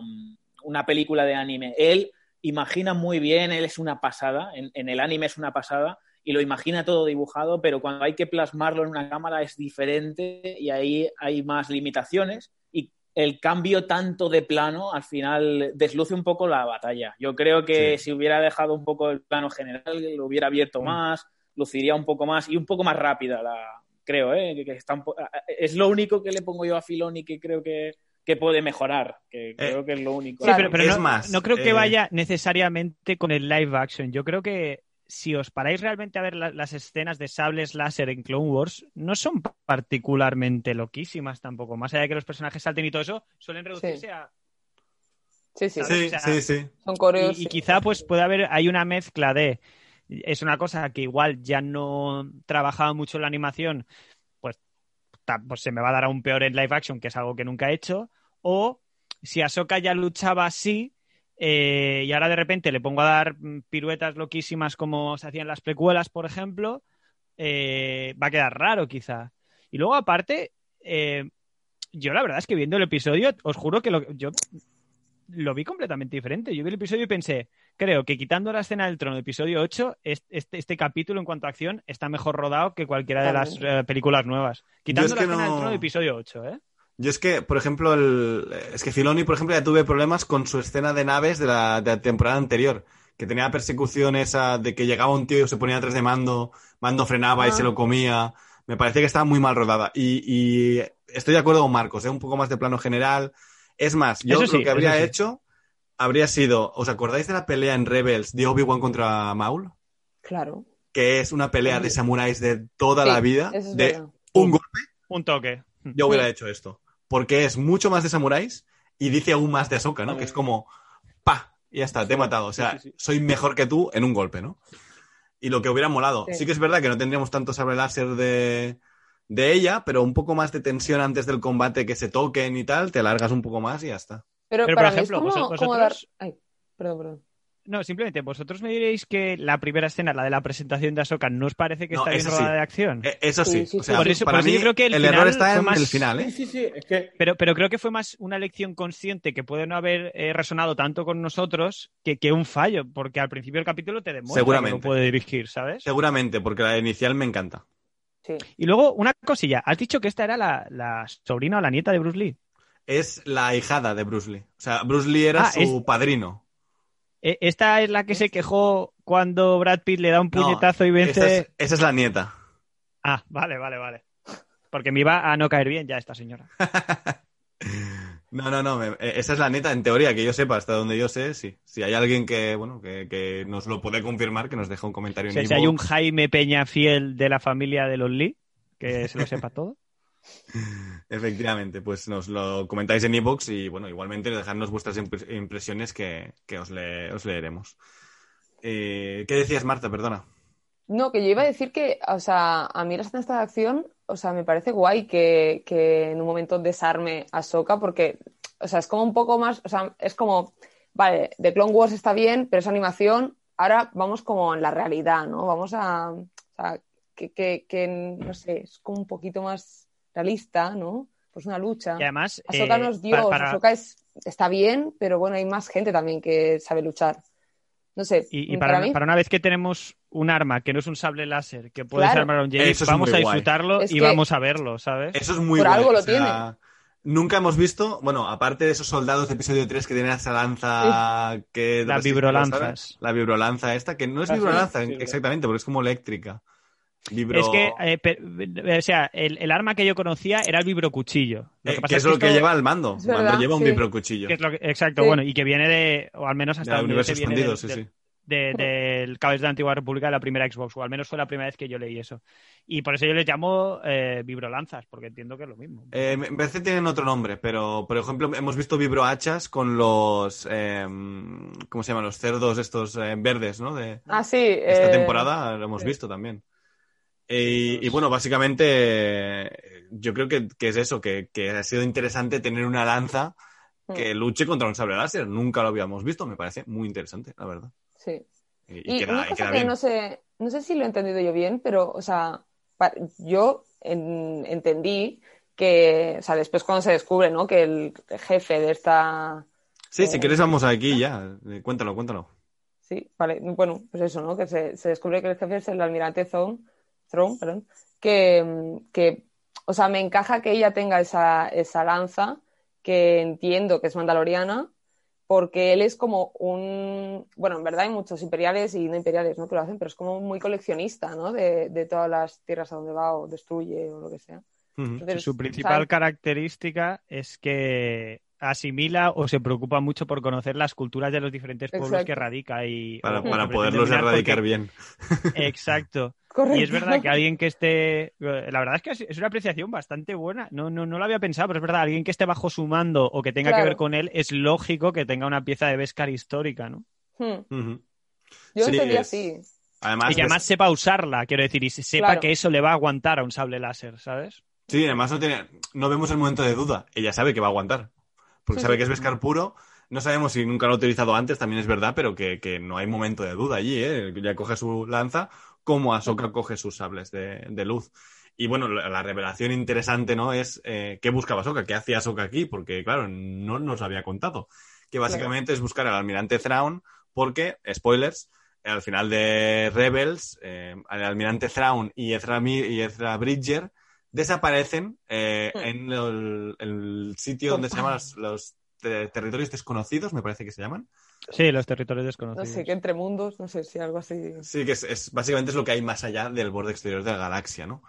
una película de anime. Él imagina muy bien, él es una pasada, en, el anime es una pasada, y lo imagina todo dibujado, pero cuando hay que plasmarlo en una cámara es diferente y ahí hay más limitaciones y el cambio tanto de plano al final desluce un poco la batalla. Yo creo que si hubiera dejado un poco el plano general, lo hubiera abierto mm. más, luciría un poco más y un poco más rápida la creo, ¿eh? que, es lo único que le pongo yo a Filoni que creo que, que puede mejorar, que eh, creo que es lo único. Sí, pero, no, no, creo que eh, vaya necesariamente con el live action. Yo creo que si os paráis realmente a ver las escenas de sables láser en Clone Wars, no son particularmente loquísimas tampoco. Más allá de que los personajes salten y todo eso, suelen reducirse a. Sí, sí, sí, sí, Son coreos. Y, y, quizá pues puede haber, hay una mezcla de. Es una cosa que igual ya no trabajaba mucho en la animación, pues, se me va a dar aún peor en live action, que es algo que nunca he hecho. O si Ahsoka ya luchaba así, eh, y ahora de repente le pongo a dar piruetas loquísimas como se hacían las precuelas, por ejemplo, eh, va a quedar raro quizá. Y luego aparte, eh, yo la verdad es que viendo el episodio, os juro que lo, yo lo vi completamente diferente. Yo vi el episodio y pensé, creo que quitando la escena del trono episodio 8, este, este, capítulo en cuanto a acción está mejor rodado que cualquiera de las películas nuevas. Quitando la escena del trono episodio 8, ¿eh? Yo es que, por ejemplo, el, es que Filoni, por ejemplo, ya tuve problemas con su escena de naves de la, de la temporada anterior, que tenía persecución esa de que llegaba un tío y se ponía atrás de Mando, Mando frenaba y se lo ah. comía. Me parece que estaba muy mal rodada. Y, y estoy de acuerdo con Marcos, ¿eh? un poco más de plano general. Es más, yo lo que habría hecho habría sido, ¿os acordáis de la pelea en Rebels de Obi-Wan contra Maul? Claro. Que es una pelea de samuráis de toda la vida, de un golpe. Un toque. Yo hubiera hecho esto porque es mucho más de samuráis y dice aún más de Ahsoka, ¿no? Que es como, pa, y ya está, te he matado. O sea, soy mejor que tú en un golpe, ¿no? Y lo que hubiera molado. Sí, que es verdad que no tendríamos tanto sabre láser de, de ella, pero un poco más de tensión antes del combate, que se toquen y tal, te alargas un poco más y ya está. Pero, por ejemplo, vosotros... Ay, perdón, perdón. No, simplemente, vosotros me diréis que la primera escena, la de la presentación de Ahsoka, ¿no os parece que está bien rodada de acción? E, eso sí. o sea, para mí, yo creo que el, error está en el final, ¿eh? Sí, sí, es que... pero, pero creo que fue más una elección consciente que puede no haber eh, resonado tanto con nosotros que, que, un fallo, porque al principio del capítulo te demuestra que no puede dirigir, ¿sabes? Seguramente, porque la inicial me encanta. Sí. Y luego, una cosilla. Has dicho que esta era la, la sobrina o la nieta de Bruce Lee. Es la hijada de Bruce Lee. O sea, Bruce Lee era ah, su padrino. E, ¿Esta es la que se quejó cuando Brad Pitt le da un puñetazo y vence? Esa es, la nieta. Ah, vale, vale, vale. Porque me iba a no caer bien ya esta señora. no, no, no. Eh, esa es la nieta, en teoría, que yo sepa, hasta donde yo sé, sí. Si hay alguien que, bueno, que, nos lo puede confirmar, que nos deje un comentario en Si hay un Jaime Peña fiel de la familia de los Lee, que se lo sepa todo. Efectivamente, pues nos lo comentáis en ebox y bueno, igualmente dejadnos vuestras impresiones que, os, leeremos. Eh, ¿Qué decías, Marta? Perdona. No, que yo iba a decir que, o sea, a mí la escena de acción, o sea, me parece guay que, en un momento desarme a Soka porque, o sea, es como un poco más, o sea, es como, vale, The Clone Wars está bien, pero es animación, ahora vamos como en la realidad, ¿no? Vamos a, o sea, que, que no sé, es como un poquito más realista, ¿no? Pues una lucha. Y además. Ahsoka eh, no es Dios, Ahsoka es, está bien, pero bueno, hay más gente también que sabe luchar. No sé. Y, para, para, una vez que tenemos un arma que no es un sable láser, que puedes armar un Jedi, vamos a disfrutarlo y vamos a verlo, ¿sabes? Eso es muy Por algo lo tiene. Nunca hemos visto, bueno, aparte de esos soldados de episodio 3 que tienen esa lanza que... La vibrolanzas. La vibrolanza esta, que no es ah, vibrolanza exactamente, porque es como eléctrica. Es que, eh, o sea, el, arma que yo conocía era el vibrocuchillo. Lo que, eh, es, lo que lleva el mando. El mando lleva un vibrocuchillo. exacto, bueno, y que viene de, o al menos hasta el universo expandido, sí, sí. del Cabeza de la Antigua República de la primera Xbox, o al menos fue la primera vez que yo leí eso. Y por eso yo les llamo eh, vibrolanzas, porque entiendo que es lo mismo. Eh, me parece que tienen otro nombre, pero por ejemplo, hemos visto vibrohachas con los. Em, ¿Cómo se llaman? Los cerdos estos verdes, ¿no? De, ah, sí. Esta temporada lo hemos visto también. Y, bueno, básicamente yo creo que, es eso, que, ha sido interesante tener una lanza que mm. luche contra un sable láser. Nunca lo habíamos visto, me parece muy interesante, la verdad. Sí. Y, una cosa que no sé, no sé si lo he entendido yo bien, pero, o sea, yo entendí que, o sea, después cuando se descubre, ¿no? Que el jefe de esta... Sí, si quieres vamos aquí ya. Eh, cuéntalo, cuéntalo. Sí, vale. Bueno, pues eso, ¿no? Que se, se descubre que el jefe es el almirante Zone Throne, perdón, que, o sea, me encaja que ella tenga esa, esa lanza, que entiendo que es mandaloriana, porque él es como un, bueno, en verdad hay muchos imperiales y no imperiales, ¿no? Que lo hacen, pero es como muy coleccionista, ¿no? De, de todas las tierras a donde va o destruye o lo que sea. su principal característica es que asimila o se preocupa mucho por conocer las culturas de los diferentes pueblos que radica y para, poderlos erradicar bien. Exacto. Y es verdad que alguien que esté, la verdad es que es una apreciación bastante buena. No, no, no lo había pensado, pero es verdad, alguien que esté bajo su mando o que tenga que ver con él, es lógico que tenga una pieza de Beskar histórica, ¿no? Hmm. Yo sí, sería así. Además, y que además sepa usarla, quiero decir, y sepa que eso le va a aguantar a un sable láser, ¿sabes? Sí, además no, tiene, no vemos el momento de duda. Ella sabe que va a aguantar. Porque sabe que es Beskar puro. No sabemos si nunca lo ha utilizado antes, también es verdad, pero que, no hay momento de duda allí, ¿eh? Ya coge su lanza, como Ahsoka coge sus sables de, luz. Y bueno, la, revelación interesante, ¿no? Es eh, qué buscaba Ahsoka, qué hacía Ahsoka aquí, porque claro, no nos había contado. Que básicamente es buscar al almirante Thrawn, porque, spoilers, al final de Rebels, eh, el almirante Thrawn y Ezra, y Ezra Bridger desaparecen eh, hmm. en el, sitio donde se llaman los, territorios desconocidos, me parece que se llaman. Sí, los territorios desconocidos. No sé, que entre mundos, no sé si algo así. Sí, que es, básicamente es lo que hay más allá del borde exterior de la galaxia, ¿no?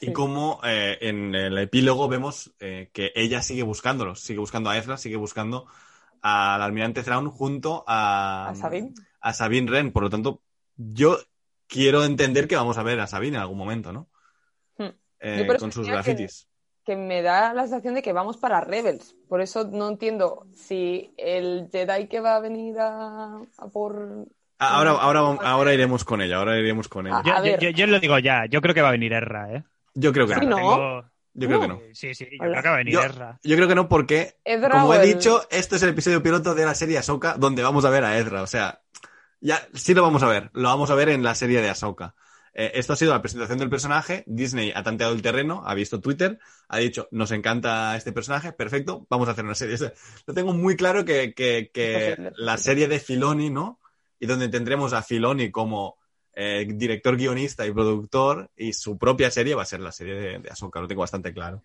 Y como eh, en el epílogo vemos eh, que ella sigue buscándolos, sigue buscando a Ezra, sigue buscando al almirante Thrawn junto a, a Sabine. A Sabine Wren. Por lo tanto, yo quiero entender que vamos a ver a Sabine en algún momento, ¿no? Eh, con sus grafitis. Que, me da la sensación de que vamos para Rebels. Por eso no entiendo si el Jedi que va a venir a, por. Ah, ahora, ahora, ahora iremos con ella, ahora iremos con ella. Yo, lo digo ya, yo creo que va a venir Erra, ¿eh? Yo creo que no. Yo creo que no. Sí, sí, yo creo que va a venir Ezra. Yo creo que no porque, como he dicho, esto es el episodio piloto de la serie Ahsoka donde vamos a ver a Ezra. O sea, ya sí lo vamos a ver. Lo vamos a ver en la serie de Ahsoka. Eh, esto ha sido la presentación del personaje. Disney ha tanteado el terreno, ha visto Twitter, ha dicho, nos encanta este personaje, perfecto, vamos a hacer una serie. lo tengo muy claro que, la serie de Filoni, ¿no? Y donde tendremos a Filoni como eh, director, guionista y productor, y su propia serie va a ser la serie de, de Ahsoka, lo tengo bastante claro.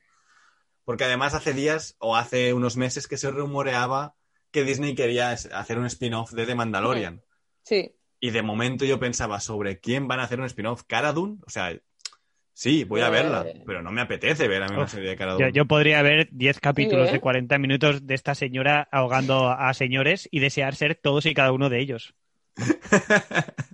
Porque además hace días o hace unos meses que se rumoreaba que Disney quería hacer un spin-off de The Mandalorian. Sí. Y de momento yo pensaba sobre quién van a hacer un spin-off. ¿Cara Dune? O sea, sí, voy a verla, eh. pero no me apetece ver a mí una serie de Cara Dune. Yo, podría ver 10 capítulos de 40 ¿eh? minutos de esta señora ahogando a señores y desear ser todos y cada uno de ellos.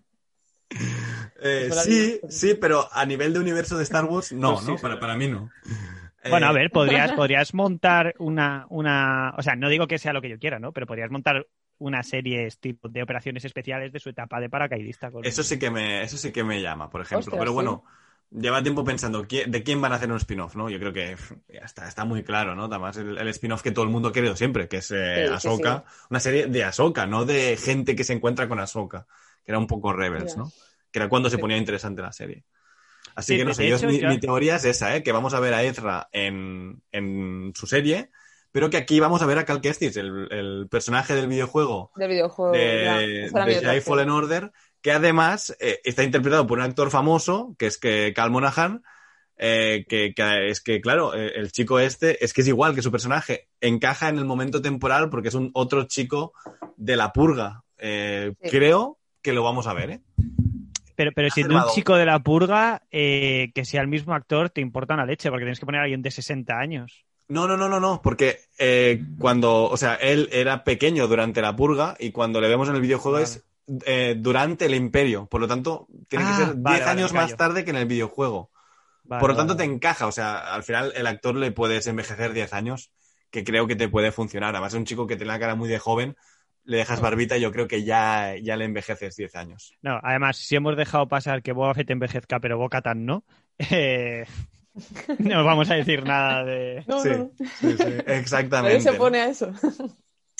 Eh, sí, sí, pero a nivel de universo de Star Wars, no, pues ¿no? Para, para mí no. Bueno, a ver, podrías, podrías montar una, una. O sea, no digo que sea lo que yo quiera, ¿no? Pero podrías montar una serie tipo de operaciones especiales de su etapa de paracaidista. Eso sí que me, eso sí que me llama, por ejemplo. Pero bueno, lleva tiempo pensando de quién van a hacer un spin-off, ¿no? Yo creo que está, está muy claro, ¿no? Además, el, spin-off que todo el mundo ha querido siempre, que es eh, Ahsoka. Una serie de Ahsoka, no de gente que se encuentra con Ahsoka, que era un poco Rebels, ¿no? Que era cuando se ponía interesante la serie. Así que no sé, mi, teoría es esa, ¿eh? que vamos a ver a Ezra en, en su serie pero que aquí vamos a ver a Cal Kestis, el, personaje del videojuego, del videojuego de, de Fallen Order, que además eh, está interpretado por un actor famoso, que es que Cal Monaghan, eh, que, es que, claro, eh, el chico este es que es igual que su personaje, encaja en el momento temporal porque es un otro chico de la purga. Creo que lo vamos a ver, ¿eh? Pero, pero si de un chico de la purga, que sea el mismo actor, te importa una leche, porque tienes que poner a alguien de 60 años. No, no, no, no, no, porque eh, cuando, o sea, él era pequeño durante la purga y cuando le vemos en el videojuego es eh, durante el imperio. Por lo tanto, tiene que ah, ser 10 años más tarde que en el videojuego. por lo tanto, te encaja. O sea, al final el actor le puedes envejecer 10 años, que creo que te puede funcionar. Además, es un chico que tiene la cara muy de joven, le dejas barbita y yo creo que ya, ya le envejeces 10 años. No, además, si hemos dejado pasar que Boba Fett envejezca, pero Boca tan no. Eh, no vamos a decir nada de. sí, sí, sí, exactamente. se pone a eso.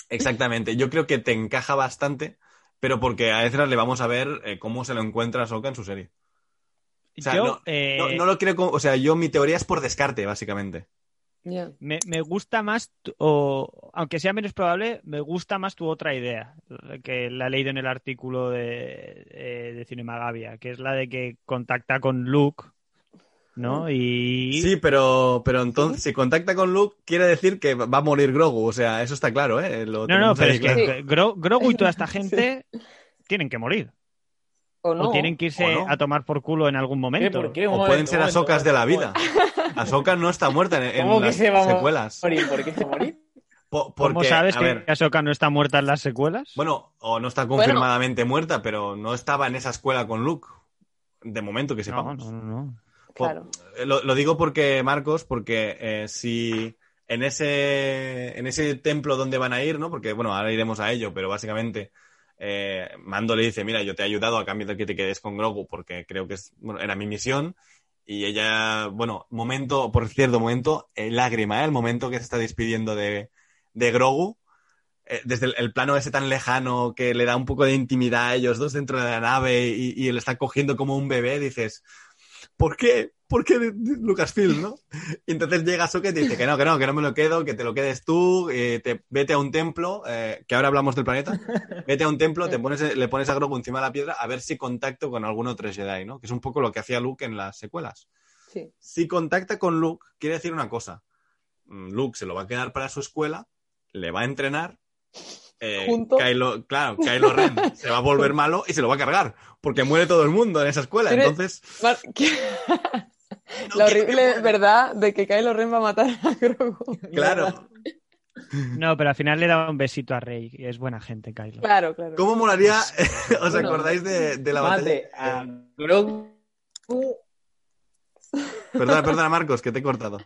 Exactamente. Yo creo que te encaja bastante, pero porque a Ezra le vamos a ver eh, cómo se lo encuentra Soka en su serie. O sea, yo, eh, no, lo creo. O sea, yo mi teoría es por descarte, básicamente. Me, gusta más, o aunque sea menos probable, me gusta más tu otra idea, que la he leído en el artículo de, eh, de Cinemagavia, que es la de que contacta con Luke ¿no? Y... Sí, pero, pero entonces, si contacta con Luke, quiere decir que va a morir Grogu, o sea, eso está claro, ¿eh? no, no, pero es que Grogu y toda esta gente tienen que morir. O, no. o tienen que irse a tomar por culo en algún momento. O pueden ser asocas de la vida. Ahsoka no está muerta en, las secuelas. ¿Por qué se morir? ¿Cómo sabes que Ahsoka no está muerta en las secuelas? Bueno, o no está confirmadamente muerta, pero no estaba en esa escuela con Luke. De momento que sepamos. No, no, no. Claro. Eh, lo, digo porque, Marcos, porque eh, si en ese, en ese templo donde van a ir, ¿no? Porque, bueno, ahora iremos a ello, pero básicamente eh, Mando le dice, mira, yo te he ayudado a cambio de que te quedes con Grogu porque creo que es, bueno, era mi misión. Y ella, bueno, momento, por cierto momento, lágrima, ¿eh? El momento que se está despidiendo de, de Grogu. desde el, plano ese tan lejano que le da un poco de intimidad a ellos dos dentro de la nave y, y él está cogiendo como un bebé, dices, ¿por qué? ¿Por qué Lucasfilm, no? Y entonces llega Socket y dice que no, que no, que no me lo quedo, que te lo quedes tú, eh, te, vete a un templo, eh, que ahora hablamos del planeta, vete a un templo, te pones, le pones a Grogu encima de la piedra a ver si contacto con algún otro Jedi, ¿no? Que es un poco lo que hacía Luke en las secuelas. Sí. Si contacta con Luke, quiere decir una cosa. Mm, Luke se lo va a quedar para su escuela, le va a entrenar eh, Kylo, claro, Kylo Ren se va a volver malo y se lo va a cargar, porque muere todo el mundo en esa escuela. Entonces. La horrible verdad de que Kylo Ren va a matar a Grogu. Claro. No, pero al final le da un besito a Rey y es buena gente, Kylo. Claro, claro. ¿Cómo molaría? ¿Os acordáis de, la batalla? a Grogu. Perdona, perdona, Marcos, que te he cortado.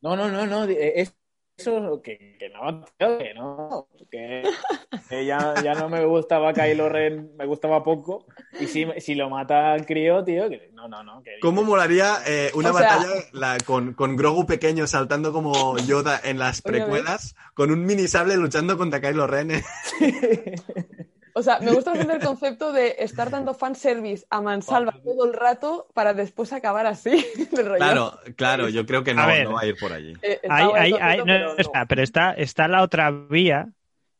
No, no, no, no. Es eso que, que no, que no, que, ya, ya, no me gustaba Kylo Ren, me gustaba poco, y si, si lo mata al crío, tío, que no, no, no. ¿Cómo molaría eh, una batalla con, con, Grogu pequeño saltando como Yoda en las precuelas, con un mini sable luchando contra Kylo Ren? O sea, me gusta el concepto de estar dando fanservice a mansalva todo el rato para después acabar así. Claro, claro, yo creo que no, va a ir por allí. Eh, pero, está, está la otra vía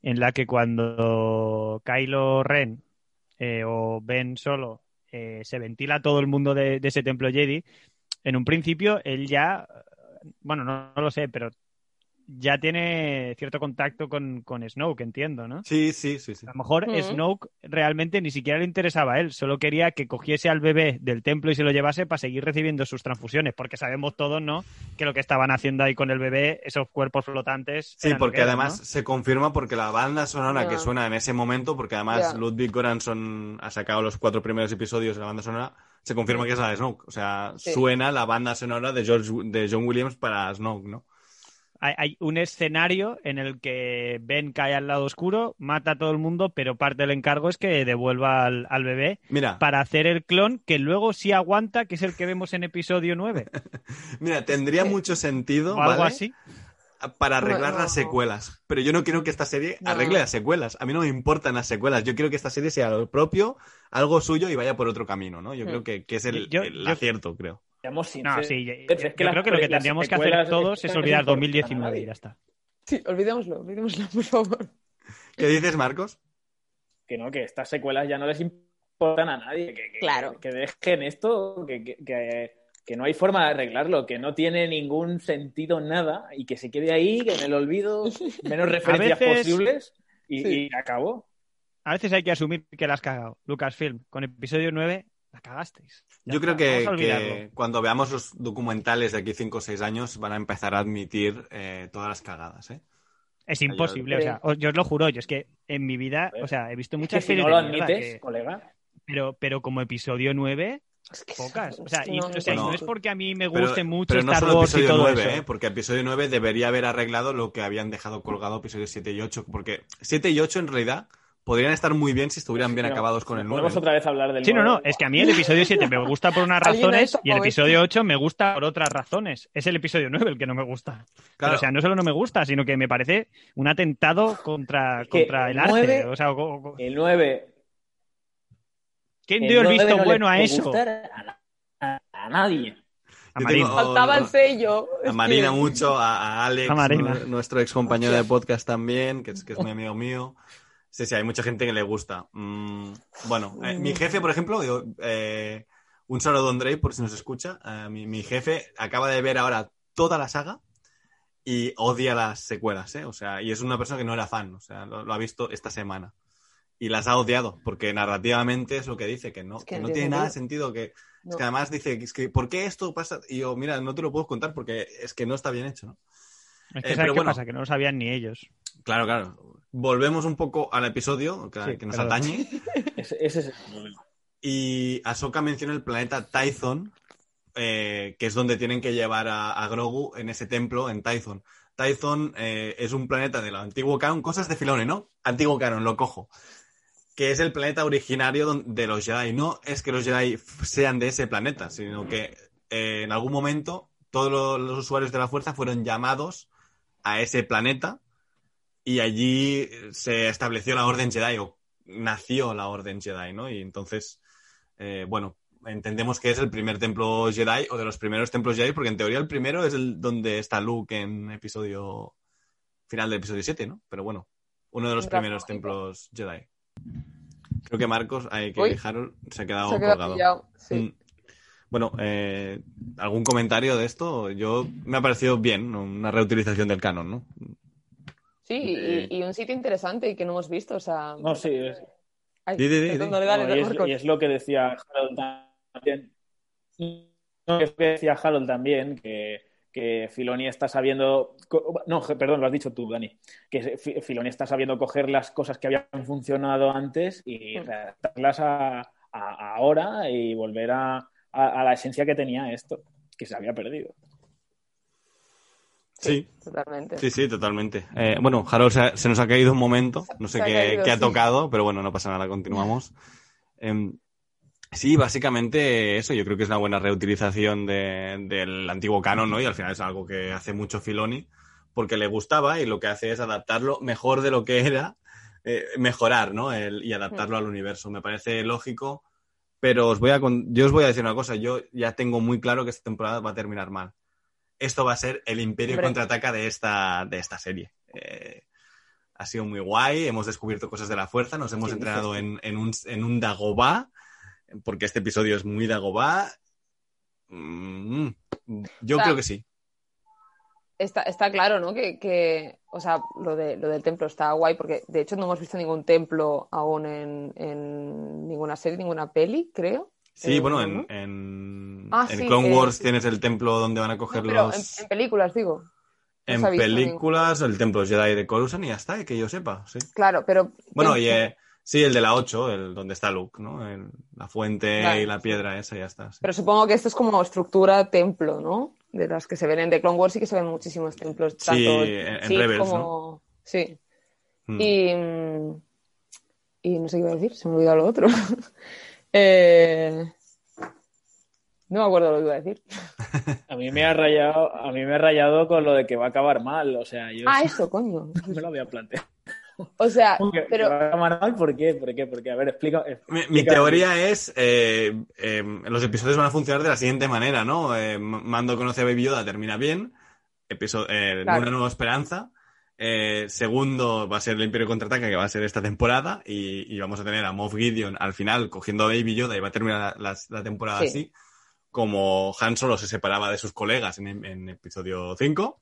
en la que cuando Kylo Ren eh, o Ben solo eh, se ventila todo el mundo de, ese templo Jedi, en un principio él ya, bueno, no lo sé, pero ya tiene cierto contacto con, con Snoke, entiendo, ¿no? Sí, sí, sí. sí. A lo mejor Snoke realmente ni siquiera le interesaba a él, solo quería que cogiese al bebé del templo y se lo llevase para seguir recibiendo sus transfusiones, porque sabemos todos, ¿no? Que lo que estaban haciendo ahí con el bebé, esos cuerpos flotantes. Sí, porque además se confirma porque la banda sonora que suena en ese momento, porque además Ludwig Göransson ha sacado los cuatro primeros episodios de la banda sonora, se confirma que es la de Snoke. O sea, suena la banda sonora de, George, de John Williams para Snoke, ¿no? Hay, un escenario en el que Ben cae al lado oscuro, mata a todo el mundo, pero parte del encargo es que devuelva al, bebé para hacer el clon que luego sí aguanta, que es el que vemos en episodio 9. Mira, tendría mucho sentido. O algo así. Para arreglar las secuelas. Pero yo no quiero que esta serie arregle las secuelas. A mí no me importan las secuelas. Yo quiero que esta serie sea lo propio, algo suyo y vaya por otro camino, ¿no? Yo creo que, es el, acierto, creo. No, sí, yo, creo que lo que tendríamos que hacer todos es olvidar 2019 y ya está. Sí, olvidémoslo, olvidémoslo, por favor. ¿Qué dices, Marcos? Que no, que estas secuelas ya no les importan a nadie. Que, claro. que dejen esto, que, que, no hay forma de arreglarlo, que no tiene ningún sentido nada y que se quede ahí, que en el olvido, menos referencias posibles y, y acabó. A veces hay que asumir que la has cagado. Lucasfilm, con episodio 9 la cagasteis. Yo creo que, cuando veamos los documentales de aquí 5 o 6 años van a empezar a admitir eh, todas las cagadas, ¿eh? Es imposible, o sea, yo os lo juro, yo es que en mi vida, o sea, he visto muchas series. Si no lo admites, colega. Pero, pero como episodio 9, pocas. O sea, y, no, es porque a mí me guste mucho pero no Star Wars y todo 9, ¿eh? porque episodio 9 debería haber arreglado lo que habían dejado colgado episodios 7 y 8, porque 7 y 8 en realidad podrían estar muy bien si estuvieran bien acabados con el 9. Podemos otra vez hablar del Sí, no, no, es que a mí el episodio 7 me gusta por unas razones y el episodio 8 me gusta por otras razones. Es el episodio 9 el que no me gusta. Pero, o sea, no solo no me gusta, sino que me parece un atentado contra, contra el, arte. O sea, el 9. ¿Quién dio el, visto bueno a eso? A, nadie. A Marina. Faltaba el sello. A Marina mucho, a, Alex, nuestro ex compañero de podcast también, que es, que es muy amigo mío. Sí, sí, hay mucha gente que le gusta. Mm, bueno, eh, mi jefe, por ejemplo, eh, un saludo a Andrei por si nos escucha. Eh, mi, jefe acaba de ver ahora toda la saga y odia las secuelas, ¿eh? O sea, y es una persona que no era fan, o sea, lo, ha visto esta semana. Y las ha odiado, porque narrativamente es lo que dice, que no, que no tiene nada de sentido, que, es que además dice, es que, ¿por qué esto pasa? Y yo, mira, no te lo puedo contar porque es que no está bien hecho, ¿no? Es que ¿sabes qué pasa? Que no lo sabían ni ellos. Claro, claro. Volvemos un poco al episodio que, nos atañe. ese, es el problema. Y Ahsoka menciona el planeta Tython, que es donde tienen que llevar a, Grogu en ese templo en Tython. Tython es un planeta del antiguo canon, cosas de Filone, ¿no? Antiguo canon, lo cojo que es el planeta originario de los Jedi. No es que los Jedi sean de ese planeta, sino que eh, en algún momento todos los, usuarios de la fuerza fueron llamados a ese planeta y allí se estableció la Orden Jedi o nació la Orden Jedi, ¿no? Y entonces, eh, bueno, entendemos que es el primer templo Jedi o de los primeros templos Jedi, porque en teoría el primero es el donde está Luke en episodio final del episodio 7, ¿no? Pero bueno, uno de los primeros templos Jedi. Creo que Marcos, hay que Harold se ha quedado, colgado. Mm. Bueno, eh, ¿algún comentario de esto? Yo me ha parecido bien, una reutilización del canon, ¿no? Sí, y, un sitio interesante y que no hemos visto, o sea... No, sí. Es... y, es, lo que decía Harold también. No, es lo que decía Harold también, que que Filoni está sabiendo, no, perdón, lo has dicho tú, Dani, que Filoni está sabiendo coger las cosas que habían funcionado antes y mm. adaptarlas a, ahora y volver a, la esencia que tenía esto, que se había perdido. Sí, totalmente. Sí, sí, totalmente. Eh, bueno, Harold se, nos ha caído un momento, no sé qué, ha tocado, pero bueno, no pasa nada, continuamos. Em, Sí, básicamente eso, yo creo que es una buena reutilización del antiguo canon, ¿no? Y al final es algo que hace mucho Filoni porque le gustaba y lo que hace es adaptarlo mejor de lo que era, eh, mejorar, ¿no? y adaptarlo al universo. Me parece lógico, pero os voy a yo os voy a decir una cosa, yo ya tengo muy claro que esta temporada va a terminar mal. Esto va a ser el imperio contraataca de esta, de esta serie. Eh, ha sido muy guay, hemos descubierto cosas de la fuerza, nos hemos entrenado en, en, un, en un Dagobah porque este episodio es muy Dagobah. Mm, yo creo que sí. Está, está claro, ¿no? Que, o sea, lo, de, lo del templo está guay, porque de hecho no hemos visto ningún templo aún en, ninguna serie, ninguna peli, creo. Sí, eh, bueno, en, en, ah, Clone eh, Wars tienes el templo donde van a coger los. En, películas, digo. en películas, el templo Jedi de Coruscant y ya está, que yo sepa, sí. Claro, pero. Bueno, oye, Sí, el de la 8, el donde está Luke, ¿no? la fuente y la piedra esa, ya está. Pero supongo que esto es como estructura templo, ¿no? De las que se ven en The Clone Wars y que se ven muchísimos templos. sí, en, Rebels, ¿no? Sí. Hmm. Y... Y no sé qué iba a decir, se me ha olvidado lo otro. eh... No me acuerdo lo que iba a decir. A mí me ha rayado, a mí me ha rayado con lo de que va a acabar mal, o sea, yo Ah, eso, coño. me lo había planteado. O sea, pero... ¿Por qué? ¿Por qué? Porque, a ver, explica... Mi, teoría es, eh, eh, los episodios van a funcionar de la siguiente manera, ¿no? Eh, Mando conoce a Baby Yoda, termina bien, episodio, Una Nueva Esperanza, segundo va a ser el Imperio Contraataca, que va a ser esta temporada, y, vamos a tener a Moff Gideon al final cogiendo a Baby Yoda y va a terminar la, temporada así, como Han Solo se separaba de sus colegas en, en episodio 5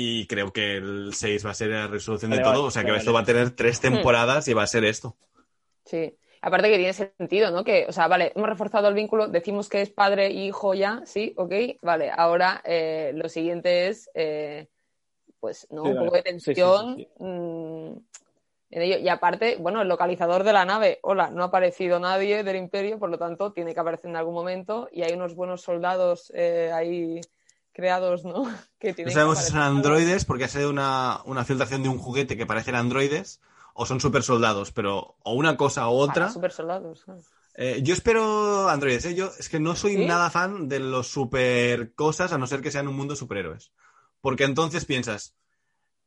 y creo que el 6 va a ser la resolución de todo. o sea que esto va a tener tres temporadas y va a ser esto. Sí. Aparte que tiene sentido, ¿no? Que, o sea, vale, hemos reforzado el vínculo, decimos que es padre e hijo ya, sí, ok, vale. Ahora eh, lo siguiente es, eh, pues, ¿no? un poco de tensión mm, en ello. Y aparte, bueno, el localizador de la nave, hola, no ha aparecido nadie del imperio, por lo tanto, tiene que aparecer en algún momento y hay unos buenos soldados eh, ahí creados, ¿no? Que no sabemos si son androides porque ha sido una, una, filtración de un juguete que parecen androides o son super soldados, pero o una cosa u otra. super soldados. Eh, yo espero androides, ¿eh? Yo es que no soy nada fan de los super cosas a no ser que sean un mundo superhéroes. Porque entonces piensas,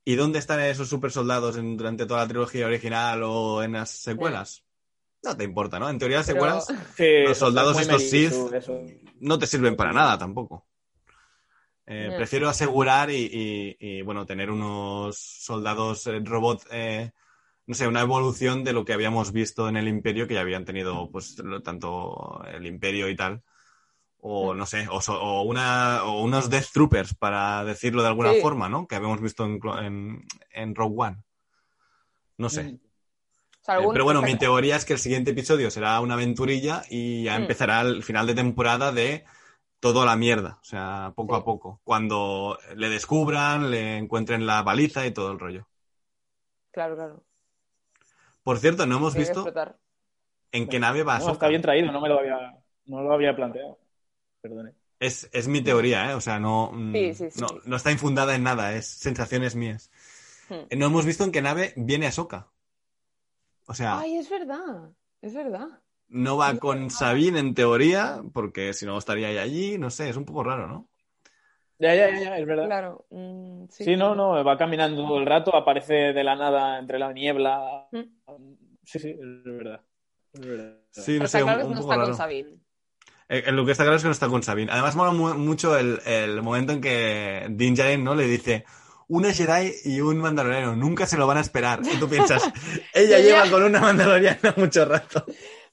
¿y dónde están esos super soldados durante toda la trilogía original o en las secuelas? No te importa, ¿no? En teoría las secuelas, los soldados estos Sith no te sirven para nada tampoco. Eh, prefiero asegurar y, bueno, tener unos soldados eh, robot, eh, no sé, una evolución de lo que habíamos visto en el Imperio, que ya habían tenido, pues, tanto el Imperio y tal, o no sé, o, una, o unos Death Troopers, para decirlo de alguna forma, ¿no? Que habíamos visto en, en, Rogue One. No sé. Mm. pero bueno, mi teoría es que el siguiente episodio será una aventurilla y ya mm. empezará el final de temporada de todo a la mierda, o sea, poco a poco. Cuando le descubran, le encuentren la baliza y todo el rollo. Claro, claro. Por cierto, no hemos visto en qué nave va no, Está bien traído, no me lo había, no lo había planteado. Perdone. Es, es mi teoría, ¿eh? O sea, no, mm, no, está infundada en nada, es sensaciones mías. Hmm. No hemos visto en qué nave viene Ahsoka. O sea. Ay, es verdad, es verdad. No va con Sabine en teoría, porque si no estaría ahí allí, no sé, es un poco raro, ¿no? Ya, ya, ya, es verdad. Claro. Mm, sí. no, no, va caminando todo el rato, aparece de la nada entre la niebla. Mm. Sí, sí, es verdad. Sí, no sé, un, poco raro. Eh, lo que está claro es que no está con Sabine. Además, mola mucho el, momento en que Din Djarin, ¿no? le dice una Jedi y un mandaloriano. Nunca se lo van a esperar. Y tú piensas, ella lleva con una mandaloriana mucho rato.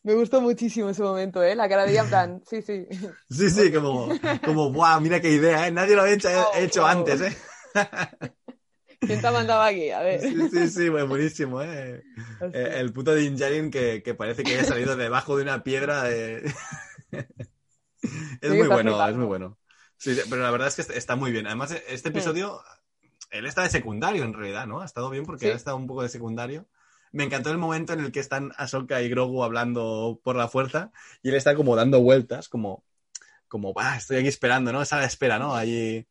Me gustó muchísimo ese momento, ¿eh? La cara de ella en plan, sí, sí. Sí, sí, como, como, ¡buah! Mira qué idea, ¿eh? Nadie lo había hecho, antes, ¿eh? ¿Quién te ha mandado aquí? A ver. Sí, sí, sí, buenísimo, ¿eh? eh el puto Din Djarin que, que, parece que haya salido debajo de una piedra. De... es muy bueno, es muy bueno. Sí, pero la verdad es que está muy bien. Además, este episodio, él está de secundario en realidad, ¿no? Ha estado bien porque ha estado un poco de secundario me encantó el momento en el que están Ahsoka y Grogu hablando por la fuerza y él está como dando vueltas, como, como, bah, estoy aquí esperando, ¿no? Esa espera, ¿no? Allí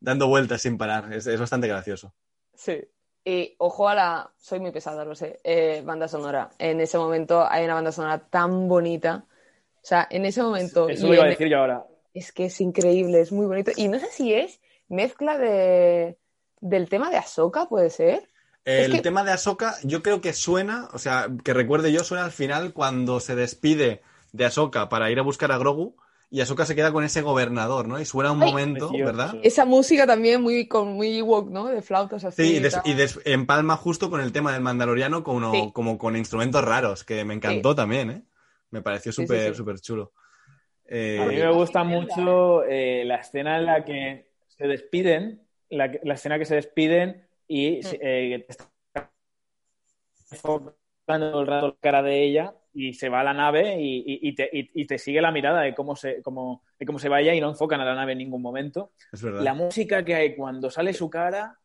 dando vueltas sin parar. Es, bastante gracioso. Sí. Y ojo a la. Soy muy pesada, lo sé. Eh, banda sonora. En ese momento hay una banda sonora tan bonita. O sea, en ese momento. Eso lo iba a decir yo ahora. Es que es increíble, es muy bonito. Y no sé si es mezcla de, del tema de Ahsoka, puede ser. El tema de Ahsoka, yo creo que suena, o sea, que recuerde yo, suena al final cuando se despide de Ahsoka para ir a buscar a Grogu y Ahsoka se queda con ese gobernador, ¿no? Y suena un momento, ¿verdad? Esa música también muy con muy Ewok, ¿no? De flautas así. Sí, y, y empalma justo con el tema del mandaloriano como, como con instrumentos raros, que me encantó también, ¿eh? Me pareció súper, súper chulo. Eh, a mí me gusta mucho eh, la escena en la que se despiden, la, la escena que se despiden y mm. eh, está enfocando el rato la cara de ella y se va a la nave y, te, sigue la mirada de cómo se cómo, de cómo se vaya y no enfocan a la nave en ningún momento. Es verdad. La música que hay cuando sale su cara.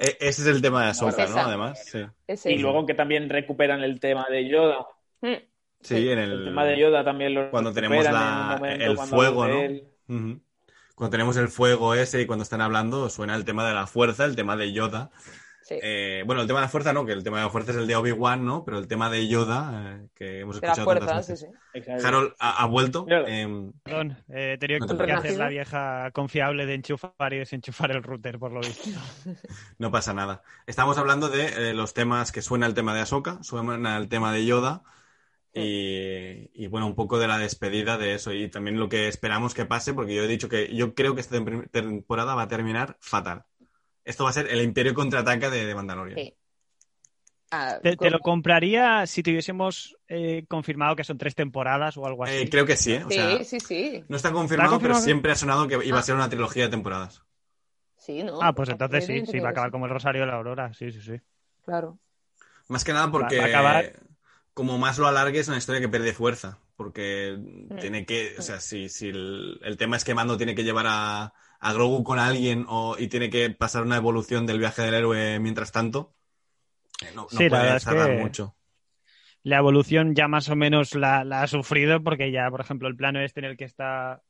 E, ese es el tema de Ahsoka, ¿no? Además, sí. Y luego que también recuperan el tema de Yoda. Mm. Sí, en el... tema de Yoda también lo Cuando tenemos el fuego, ¿no? Cuando tenemos el fuego ese y cuando están hablando, suena el tema de la fuerza, el tema de Yoda. Eh, bueno, el tema de la fuerza no, que el tema de la fuerza es el de Obi-Wan, ¿no? Pero el tema de Yoda, eh, que hemos escuchado la fuerza, Sí, sí. Harold ha, vuelto. Em, Perdón, eh, he tenido que hacer la vieja confiable de enchufar y desenchufar el router, por lo visto. no pasa nada. Estamos hablando de los temas que suena el tema de Ahsoka, suena el tema de Yoda y, bueno, un poco de la despedida de eso y también lo que esperamos que pase, porque yo he dicho que yo creo que esta temporada va a terminar fatal. Esto va a ser el imperio contraataca de, de Mandalorian. Ah, ¿Te, lo compraría si tuviésemos eh, confirmado que son tres temporadas o algo así? Eh, creo que sí, ¿eh? sí, sí, sí. No está confirmado, pero siempre ha sonado que iba a ah. ser una trilogía de temporadas. Sí, ¿no? Ah, pues entonces sí, sí, va a acabar como el Rosario de la Aurora, sí, sí, sí. Claro. Más que nada porque... Va a acabar como más lo alargue, es una historia que pierde fuerza. Porque tiene que, o sea, si, si el, tema es que Mando tiene que llevar a, a Grogu con alguien o, y tiene que pasar una evolución del viaje del héroe mientras tanto, eh, no, puede tardar mucho. La evolución ya más o menos la, ha sufrido porque ya, por ejemplo, el plano este en el que está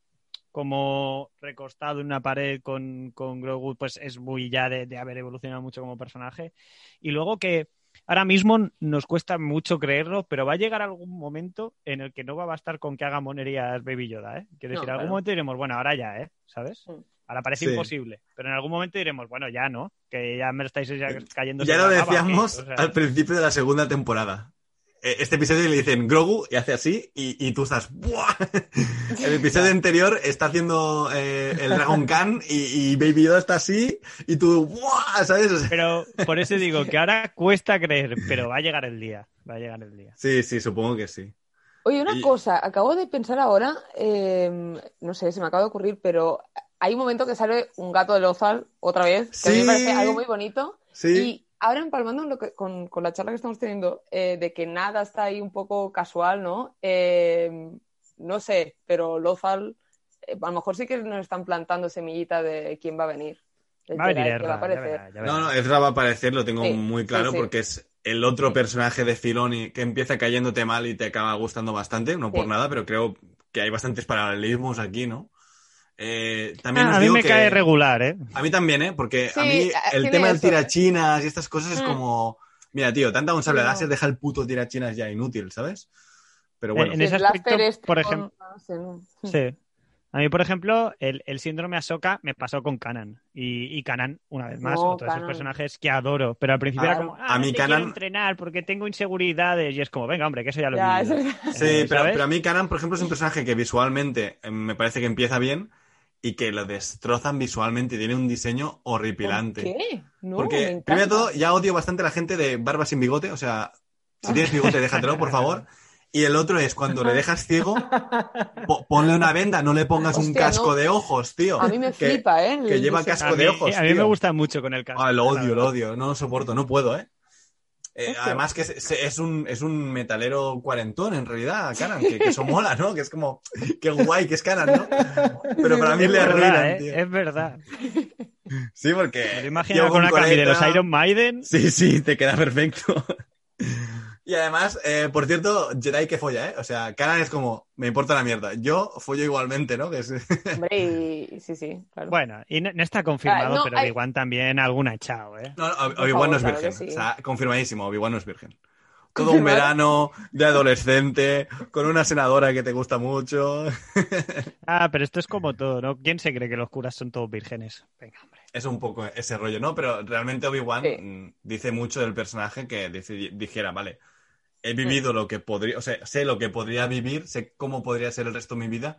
como recostado en una pared con, con Grogu, pues es muy ya de, de haber evolucionado mucho como personaje. Y luego que ahora mismo nos cuesta mucho creerlo, pero va a llegar algún momento en el que no va a bastar con que haga monerías Baby Yoda, ¿eh? Quiero decir, en algún momento diremos, bueno, ahora ya, ¿eh? ¿Sabes? Ahora parece imposible, pero en algún momento diremos, bueno, ya no, que ya me estáis cayendo. Ya lo decíamos al principio de la segunda temporada. Eh, este episodio le dicen Grogu y hace así y, tú estás ¡buah! El episodio anterior está haciendo eh, el Dragon Khan y, Baby Yoda está así y tú ¡buah! ¿sabes? Pero por eso digo que ahora cuesta creer, pero va a llegar el día, va a llegar el día. Sí, sí, supongo que sí. Oye, una cosa, acabo de pensar ahora, em, no sé, se me acaba de ocurrir, pero hay un momento que sale un gato de Lozal otra vez, que a mí me parece algo muy bonito. Sí ahora empalmando con, la charla que estamos teniendo, eh, de que nada está ahí un poco casual, ¿no? Eh, no sé, pero Lothal eh, a lo mejor sí que nos están plantando semillita de quién va a venir. Va a venir va a aparecer. No, no, Ezra va a aparecer, lo tengo muy claro, porque es el otro personaje de Filoni que empieza cayéndote mal y te acaba gustando bastante, no por nada, pero creo que hay bastantes paralelismos aquí, ¿no? Eh, también ah, a mí me cae regular, ¿eh? A mí también, ¿eh? Porque a mí el tema del tirachinas y estas cosas es mm. como... Mira, tío, tanta un sable láser deja el puto tirachinas ya inútil, ¿sabes? Pero bueno. En ese aspecto, por ejemplo... Sí. A mí, por ejemplo, el, síndrome Ahsoka me pasó con Kanan. Y, y Kanan, una vez más, otro de esos personajes que adoro. Pero al principio era como, ah, a mí Kanan... quiero entrenar porque tengo inseguridades. Y es como, venga, hombre, que eso ya lo he Sí, eh, pero, pero, a mí Kanan, por ejemplo, es un personaje que visualmente eh, me parece que empieza bien y que lo destrozan visualmente y tiene un diseño horripilante. ¿Por qué? Porque, primero de todo, ya odio bastante a la gente de barba sin bigote. O sea, si tienes bigote, déjatelo, por favor. Y el otro es cuando le dejas ciego, ponle una venda, no le pongas un casco de ojos, tío. A mí me flipa, ¿eh? Que lleva casco de ojos. A mí me gusta mucho con el casco. Ah, lo odio, lo odio. No lo soporto, no puedo, ¿eh? Eh además que es, un, es un metalero cuarentón, en realidad, Canan, que, eso mola, ¿no? Que es como, qué guay que es Canan, ¿no? Pero para mí le arruinan, ¿eh? tío. Es verdad. Sí, porque... Me imagino con una cami de los Iron Maiden. Sí, sí, te queda perfecto. Y además, eh, por cierto, Jedi que folla, ¿eh? O sea, Kanan es como, me importa la mierda. Yo follo igualmente, ¿no? Hombre, sí, sí, claro. Bueno, y no, está confirmado, ah, pero Obi-Wan también alguna ha echado, ¿eh? No, no Obi-Wan no es virgen. O sea, confirmadísimo, Obi-Wan no es virgen. Todo un verano de adolescente, con una senadora que te gusta mucho. ah, pero esto es como todo, ¿no? ¿Quién se cree que los curas son todos vírgenes? Venga, hombre. Es un poco ese rollo, ¿no? Pero realmente Obi-Wan dice mucho del personaje que dijera, vale, he vivido lo que podría, o sea, sé lo que podría vivir, sé cómo podría ser el resto de mi vida,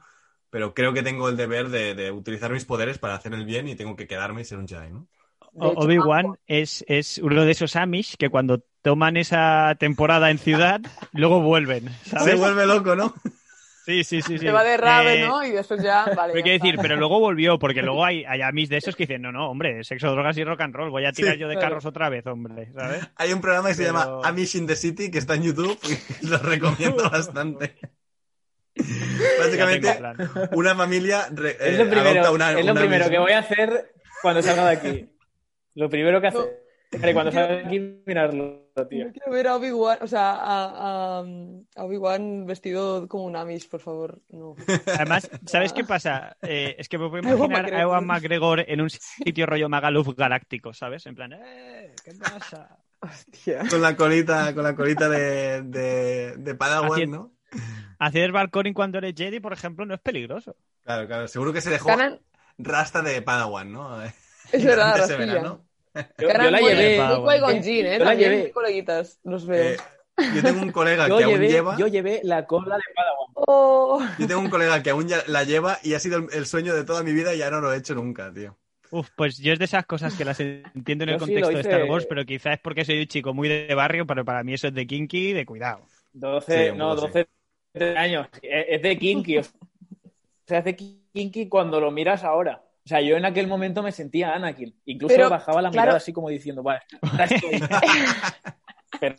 pero creo que tengo el deber de, utilizar mis poderes para hacer el bien y tengo que quedarme y ser un Jedi, ¿no? Obi-Wan es, es, uno de esos Amish que cuando toman esa temporada en ciudad, luego vuelven, ¿sabes? Se vuelve loco, ¿no? Sí, sí, sí. Se va de rave, eh, ¿no? Y después ya, vale. Pero decir, pero luego volvió, porque luego hay, hay amis de esos que dicen, no, no, hombre, sexo, drogas y rock and roll, voy a tirar yo de carros otra vez, hombre, ¿sabes? Hay un programa que se llama Amish in the City, que está en YouTube, y lo recomiendo bastante. Básicamente, una familia es eh, lo primero, una, es lo primero que voy a hacer cuando salga de aquí. Lo primero que hace cuando salga aquí, mirarlo, tío. quiero ver a Obi-Wan, o sea, a, Obi-Wan vestido como un Amish, por favor. No. Además, ¿sabes qué pasa? Eh, es que me puedo imaginar a Ewan McGregor en un sitio rollo Magaluf galáctico, ¿sabes? En plan, ¡eh! ¿Qué pasa? Hostia. Con la colita, con la colita de, de, de Padawan, ¿no? Hacer balconing cuando eres Jedi, por ejemplo, no es peligroso. Claro, claro. Seguro que se dejó rasta de Padawan, ¿no? Es verdad, ¿no? Yo, la llevé. ¿eh? la llevé. coleguitas, los veo. Eh, yo tengo un colega que aún lleva. Yo llevé la cola de Padawan. Oh. Yo tengo un colega que aún ya la lleva y ha sido el, sueño de toda mi vida y ya no lo he hecho nunca, tío. Uf, pues yo es de esas cosas que las entiendo en el contexto de Star Wars, pero quizás es porque soy un chico muy de barrio, pero para mí eso es de kinky, de cuidado. 12, no, 12 años. Es de kinky. o sea, hace kinky cuando lo miras ahora. O sea, yo en aquel momento me sentía Anakin. Incluso bajaba la mirada así como diciendo, vale, Pero,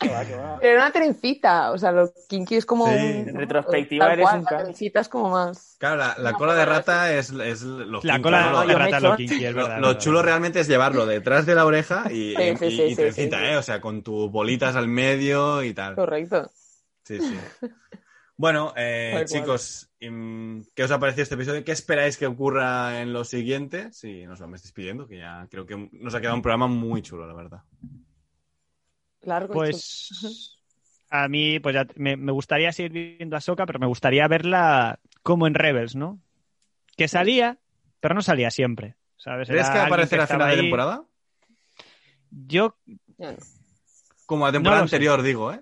Era una trencita, o sea, lo kinky es como. En retrospectiva eres un. La trencita es como más. Claro, la, cola de rata es, es lo La cola de rata es lo kinky, es verdad. Lo, chulo realmente es llevarlo detrás de la oreja y, trencita, ¿eh? O sea, con tus bolitas al medio y tal. Correcto. Sí, sí. Bueno, eh, chicos, ¿qué os ha parecido este episodio? ¿Qué esperáis que ocurra en lo siguiente? Sí, nos vamos despidiendo, que ya creo que nos ha quedado un programa muy chulo, la verdad. Largo. Pues a mí, pues ya me, gustaría seguir viendo a Soca, pero me gustaría verla como en Rebels, ¿no? Que salía, pero no salía siempre. ¿sabes? ¿Crees que aparecerá a final de temporada? Yo. Como a temporada anterior, digo, ¿eh?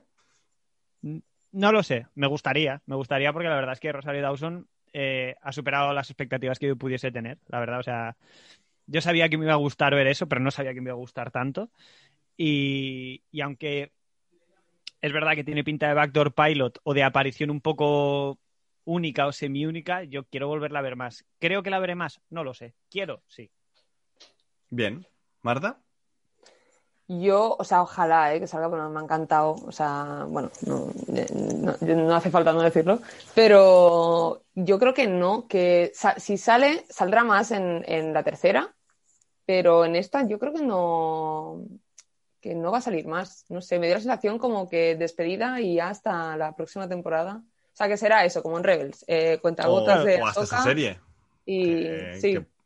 No lo sé, me gustaría, me gustaría porque la verdad es que Rosario Dawson eh, ha superado las expectativas que yo pudiese tener, la verdad, o sea, yo sabía que me iba a gustar ver eso, pero no sabía que me iba a gustar tanto. Y, aunque es verdad que tiene pinta de backdoor pilot o de aparición un poco única o semi-única, yo quiero volverla a ver más. ¿Creo que la veré más? No lo sé. Quiero, sí. Bien. ¿Marta? Yo, o sea, ojalá eh, que salga, pero me ha encantado. O sea, bueno, no, no, hace falta no decirlo, pero yo creo que no, que si sale, saldrá más en, en, la tercera, pero en esta yo creo que no, que no va a salir más. No sé, me dio la sensación como que despedida y hasta la próxima temporada. O sea, que será eso, como en Rebels, eh, cuentagotas de. O hasta serie. Y sí. Que,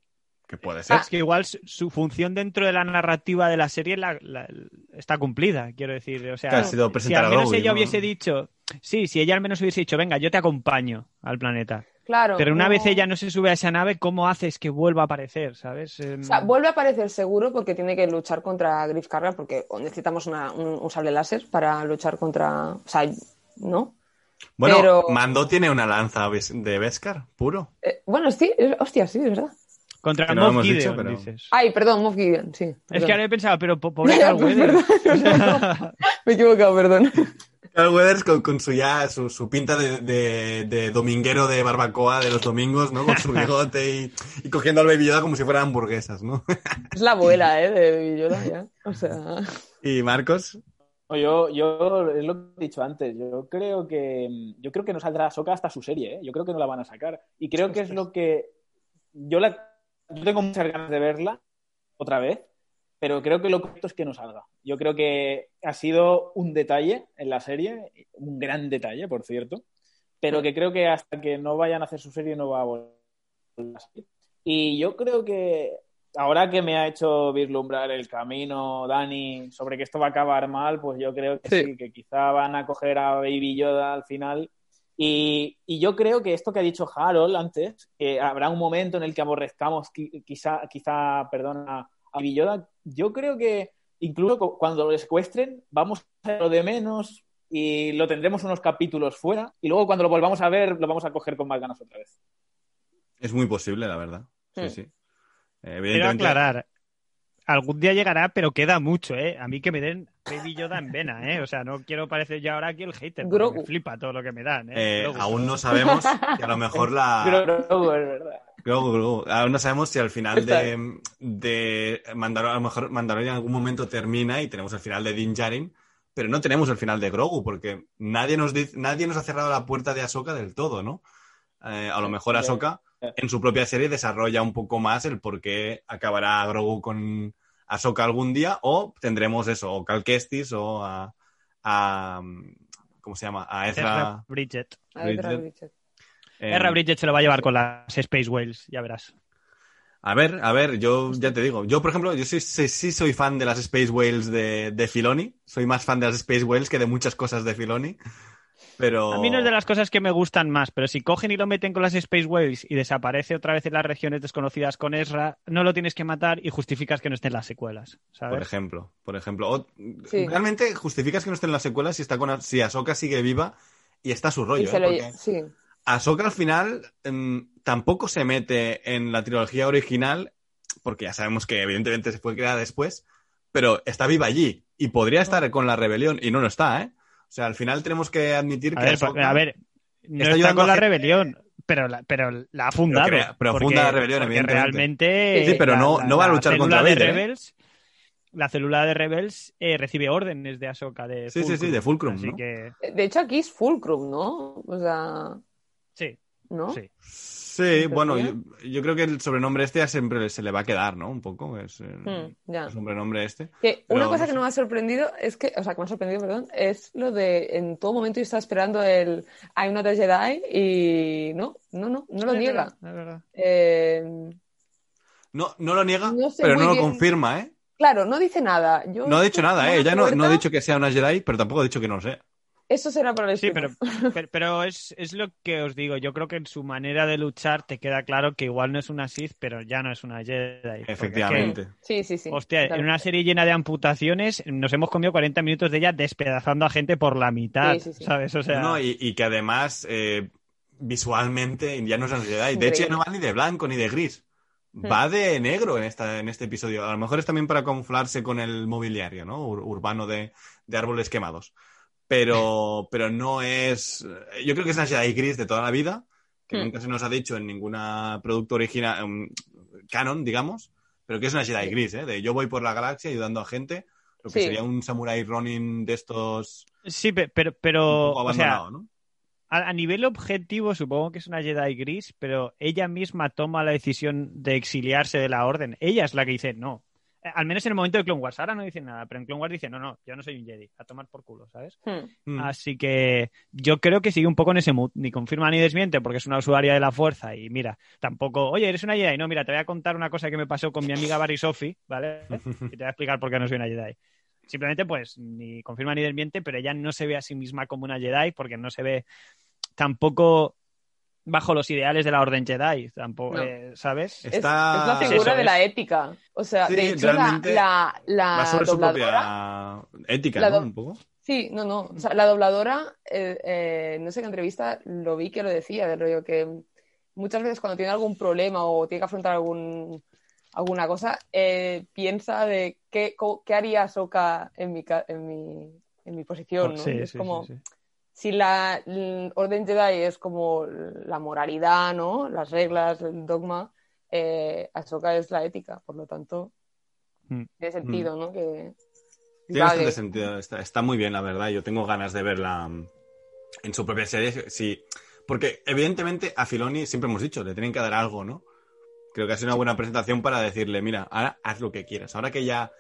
puede ser. Es que igual su función dentro de la narrativa de la serie está cumplida, quiero decir. O sea, si al menos ella hubiese dicho, sí, si ella al menos hubiese dicho, venga, yo te acompaño al planeta. Claro. Pero una vez ella no se sube a esa nave, ¿cómo haces que vuelva a aparecer, sabes? Em, o sea, vuelve a aparecer seguro porque tiene que luchar contra Griff Carga porque necesitamos un, sable láser para luchar contra... O sea, ¿no? Bueno, Pero... Mando tiene una lanza de Beskar, puro. Eh, bueno, sí, hostia, sí, es verdad. Contra Moff Gideon, dices. Ay, perdón, Moff Gideon, sí. Es que ahora he pensado, pero pobre Carl pues Me he equivocado, perdón. Carl Weathers con, su ya su, pinta de, dominguero de barbacoa de los domingos, ¿no? Con su bigote y, cogiendo al Baby Yoda como si fueran hamburguesas, ¿no? es la abuela, ¿eh? De Baby Yoda ya. O sea... ¿Y Marcos? Yo, yo es lo que he dicho antes. Yo creo que yo creo que no saldrá Soca hasta su serie. ¿eh? Yo creo que no la van a sacar. Y creo que es lo que yo la yo tengo muchas ganas de verla otra vez pero creo que lo correcto es que no salga. Yo creo que ha sido un detalle en la serie, un gran detalle, por cierto, pero que creo que hasta que no vayan a hacer su serie no va a volver a salir. Y yo creo que ahora que me ha hecho vislumbrar el camino Dani sobre que esto va a acabar mal, pues yo creo que sí, que quizá van a coger a Baby Yoda al final. Y, y, yo creo que esto que ha dicho Harold antes, que habrá un momento en el que aborrezcamos quizá, quizá perdona, a Villoda, yo creo que incluso cuando lo secuestren, vamos a lo de menos y lo tendremos unos capítulos fuera y luego cuando lo volvamos a ver lo vamos a coger con más ganas otra vez. Es muy posible, la verdad. Sí, hmm. sí. Quiero aclarar, algún día llegará, pero queda mucho, ¿eh? A mí que me den Baby Yoda en vena, ¿eh? O sea, no quiero parecer ya ahora aquí el hater, me flipa todo lo que me dan, ¿eh? eh aún no sabemos que a lo mejor la... Grogu, es verdad. Aún no sabemos si al final de, de Mandalorian, a lo mejor Mandalorian en algún momento termina y tenemos el final de Din Djarin, pero no tenemos el final de Grogu porque nadie nos, dice, nadie nos ha cerrado la puerta de Ahsoka del todo, ¿no? Eh, a lo mejor Ahsoka en su propia serie desarrolla un poco más el por qué acabará Grogu con Ahsoka algún día o tendremos eso, o Cal Kestis o a, ¿cómo se llama? A Ezra, Bridget. Bridget. Ezra Bridget se lo va a llevar con las Space Whales, ya verás. A ver, a ver, yo ya te digo. Yo, por ejemplo, yo sí, sí, soy fan de las Space Whales de, de, Filoni. Soy más fan de las Space Whales que de muchas cosas de Filoni. Pero... A mí no es de las cosas que me gustan más, pero si cogen y lo meten con las Space Whales y desaparece otra vez en las regiones desconocidas con Ezra, no lo tienes que matar y justificas que no esté en las secuelas. ¿sabes? Por ejemplo, por ejemplo. Realmente justificas que no esté en las secuelas si está con si Ahsoka sigue viva y está su rollo. ¿eh? sí. Ahsoka al final em, tampoco se mete en la trilogía original, porque ya sabemos que evidentemente se fue creada después, pero está viva allí y podría estar con la rebelión y no lo está, ¿eh? O sea, al final tenemos que admitir que. a ver, no está, con la rebelión, pero la, pero la ha fundado. Pero, funda la rebelión, evidentemente. Realmente. Sí, pero no, no va a luchar contra de ¿eh? Rebels, La célula de Rebels eh, recibe órdenes de Ahsoka. De sí, sí, sí, de Fulcrum. ¿no? De hecho, aquí es Fulcrum, ¿no? O sea. Sí. ¿No? Sí. Sí, bueno, yo, creo que el sobrenombre este ya siempre se le va a quedar, ¿no? Un poco, es el, hmm, sobrenombre este. una cosa que no me ha sorprendido es que, o sea, que me ha sorprendido, perdón, es lo de en todo momento yo estaba esperando el I'm not a Jedi y no, no, no, no lo niega. Eh, no, no lo niega, pero no lo confirma, ¿eh? Claro, no dice nada. no ha dicho nada, ¿eh? Ella no, no ha dicho que sea una Jedi, pero tampoco ha dicho que no lo sea. Eso será para el Sí, pero, pero, es, lo que os digo. Yo creo que en su manera de luchar te queda claro que igual no es una Sith, pero ya no es una Jedi. Efectivamente. sí, sí, sí. Hostia, en una serie llena de amputaciones nos hemos comido 40 minutos de ella despedazando a gente por la mitad, ¿sabes? O sea... No, y, que además eh, visualmente ya no es una Jedi. De hecho, no va ni de blanco ni de gris. Hmm. Va de negro en, esta, en este episodio. A lo mejor es también para camuflarse con el mobiliario, ¿no? urbano de, de árboles quemados pero, pero no es. Yo creo que es una Jedi Gris de toda la vida, que hmm. nunca se nos ha dicho en ninguna producto original, um, canon, digamos, pero que es una Jedi Gris, ¿eh? De yo voy por la galaxia ayudando a gente, Lo que sería un Samurai Ronin de estos. Sí, pero. pero o sea, a, nivel objetivo, supongo que es una Jedi gris, pero ella misma toma la decisión de exiliarse de la orden. Ella es la que dice no. Al menos en el momento de Clone Wars. Ahora no dice nada, pero en Clone Wars dice no, no, yo no soy un Jedi. A tomar por culo, ¿sabes? Hmm. Hmm. Así que yo creo que sigue un poco en ese mood. Ni confirma ni desmiente porque es una usuaria de la fuerza. Y mira, tampoco, oye, eres una Jedi. No, mira, te voy a contar una cosa que me pasó con mi amiga Barry Sophie, ¿vale? Y te voy a explicar por qué no soy una Jedi simplemente pues ni confirma ni desmiente, pero ella no se ve a sí misma como una Jedi porque no se ve tampoco bajo los ideales de la Orden Jedi, tampoco, eh, ¿sabes? Es, la figura de la ética. O sea, de hecho, la, la, dobladora, ética, ¿no? Un poco. Sí, no, no. O sea, la dobladora, eh, eh, no sé qué entrevista lo vi que lo decía, del rollo que muchas veces cuando tiene algún problema o tiene que afrontar algún alguna cosa, piensa de qué, qué haría Soka en mi, en mi, en mi posición, ¿no? es como, si la, Orden Jedi es como la moralidad, ¿no? Las reglas, el dogma, eh, Ahsoka es la ética, por lo tanto, mm. tiene sentido, mm. ¿no? Que tiene bastante sentido, está, muy bien, la verdad. Yo tengo ganas de verla mm, en su propia serie. Sí, porque evidentemente a Filoni siempre hemos dicho, le tienen que dar algo, ¿no? Creo que ha sido una buena presentación para decirle, mira, ahora haz lo que quieras. Ahora que ya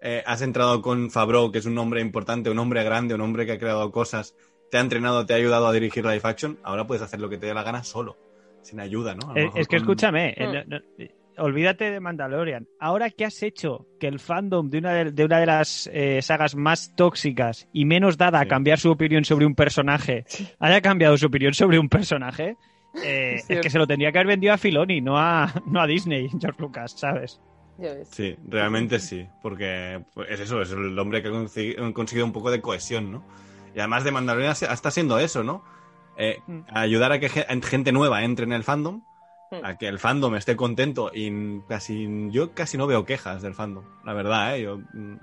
eh, has entrado con Fabro, que es un hombre importante, un hombre grande, un hombre que ha creado cosas te ha entrenado, te ha ayudado a dirigir live action, ahora puedes hacer lo que te dé la gana solo, sin ayuda, ¿no? Eh, es, que escúchame, eh, olvídate de Mandalorian. Ahora que has hecho que el fandom de una de, una de las eh, sagas más tóxicas y menos dada a cambiar su opinión sobre un personaje, haya cambiado su opinión sobre un personaje, es que se lo tendría que haber vendido a Filoni, no a, no a Disney, George Lucas, ¿sabes? Sí, realmente sí, porque pues, es eso, es el hombre que ha conseguido un poco de cohesión, ¿no? Y además de Mandalorian está siendo eso, ¿no? Eh, mm. ayudar a que gente nueva entre en el fandom, mm. a que el fandom esté contento y casi yo casi no veo quejas del fandom, la verdad, ¿eh? Yo, mm,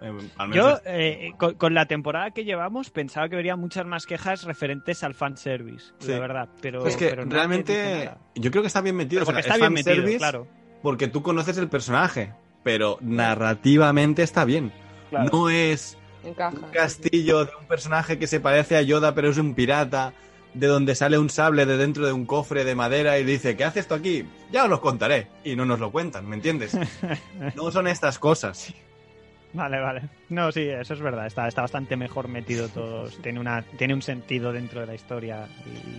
eh, eh, con, la temporada que llevamos pensaba que vería muchas más quejas referentes al fanservice, sí. la verdad, pero... Es que realmente yo creo que está bien metido, está bien metido, claro. Porque tú conoces el personaje, pero narrativamente está bien. No es un castillo de un personaje que se parece a Yoda, pero es un pirata, de donde sale un sable de dentro de un cofre de madera y dice, ¿qué hace esto aquí? Ya os lo contaré. Y no nos lo cuentan, ¿me entiendes? no son estas cosas. Vale, vale. No, sí, eso es verdad. Está, está bastante mejor metido todo. tiene, una, tiene un sentido dentro de la historia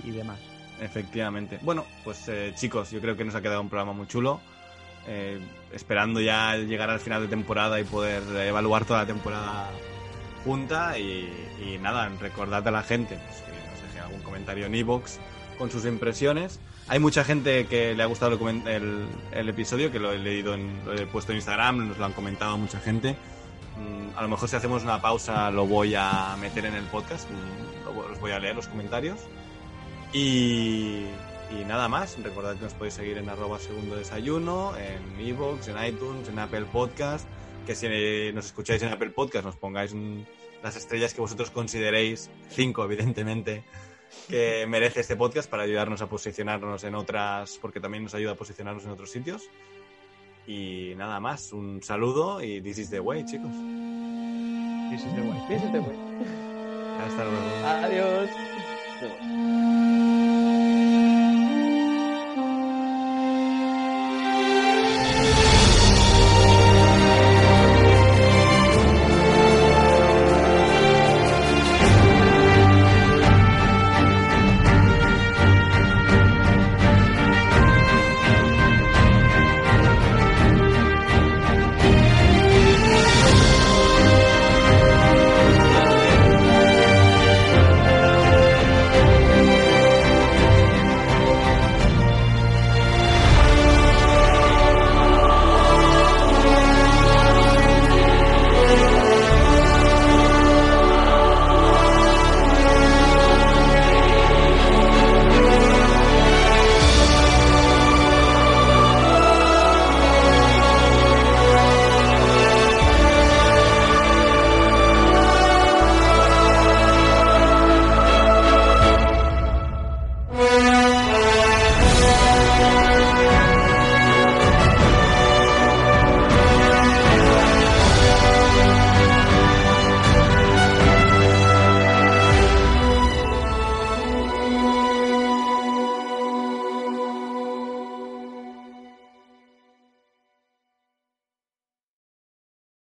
y, demás. Efectivamente. Bueno, pues eh, chicos, yo creo que nos ha quedado un programa muy chulo. Eh, esperando ya llegar al final de temporada y poder evaluar toda la temporada punta y, nada, recordad a la gente pues, que nos deje algún comentario en iVoox con sus impresiones. Hay mucha gente que le ha gustado el, el, episodio, que lo he leído, en, lo he puesto en Instagram, nos lo han comentado mucha gente. Mm, a lo mejor si hacemos una pausa lo voy a meter en el podcast, mm, los voy a leer los comentarios. Y, y nada más, recordad que nos podéis seguir en arroba segundo desayuno, en iVoox, en iTunes, en Apple Podcast que si nos escucháis en Apple Podcast nos pongáis las estrellas que vosotros consideréis, cinco evidentemente, que merece este podcast para ayudarnos a posicionarnos en otras, porque también nos ayuda a posicionarnos en otros sitios. Y nada más, un saludo y this is the way, chicos. This is the way. This is the way. Hasta luego. Adiós.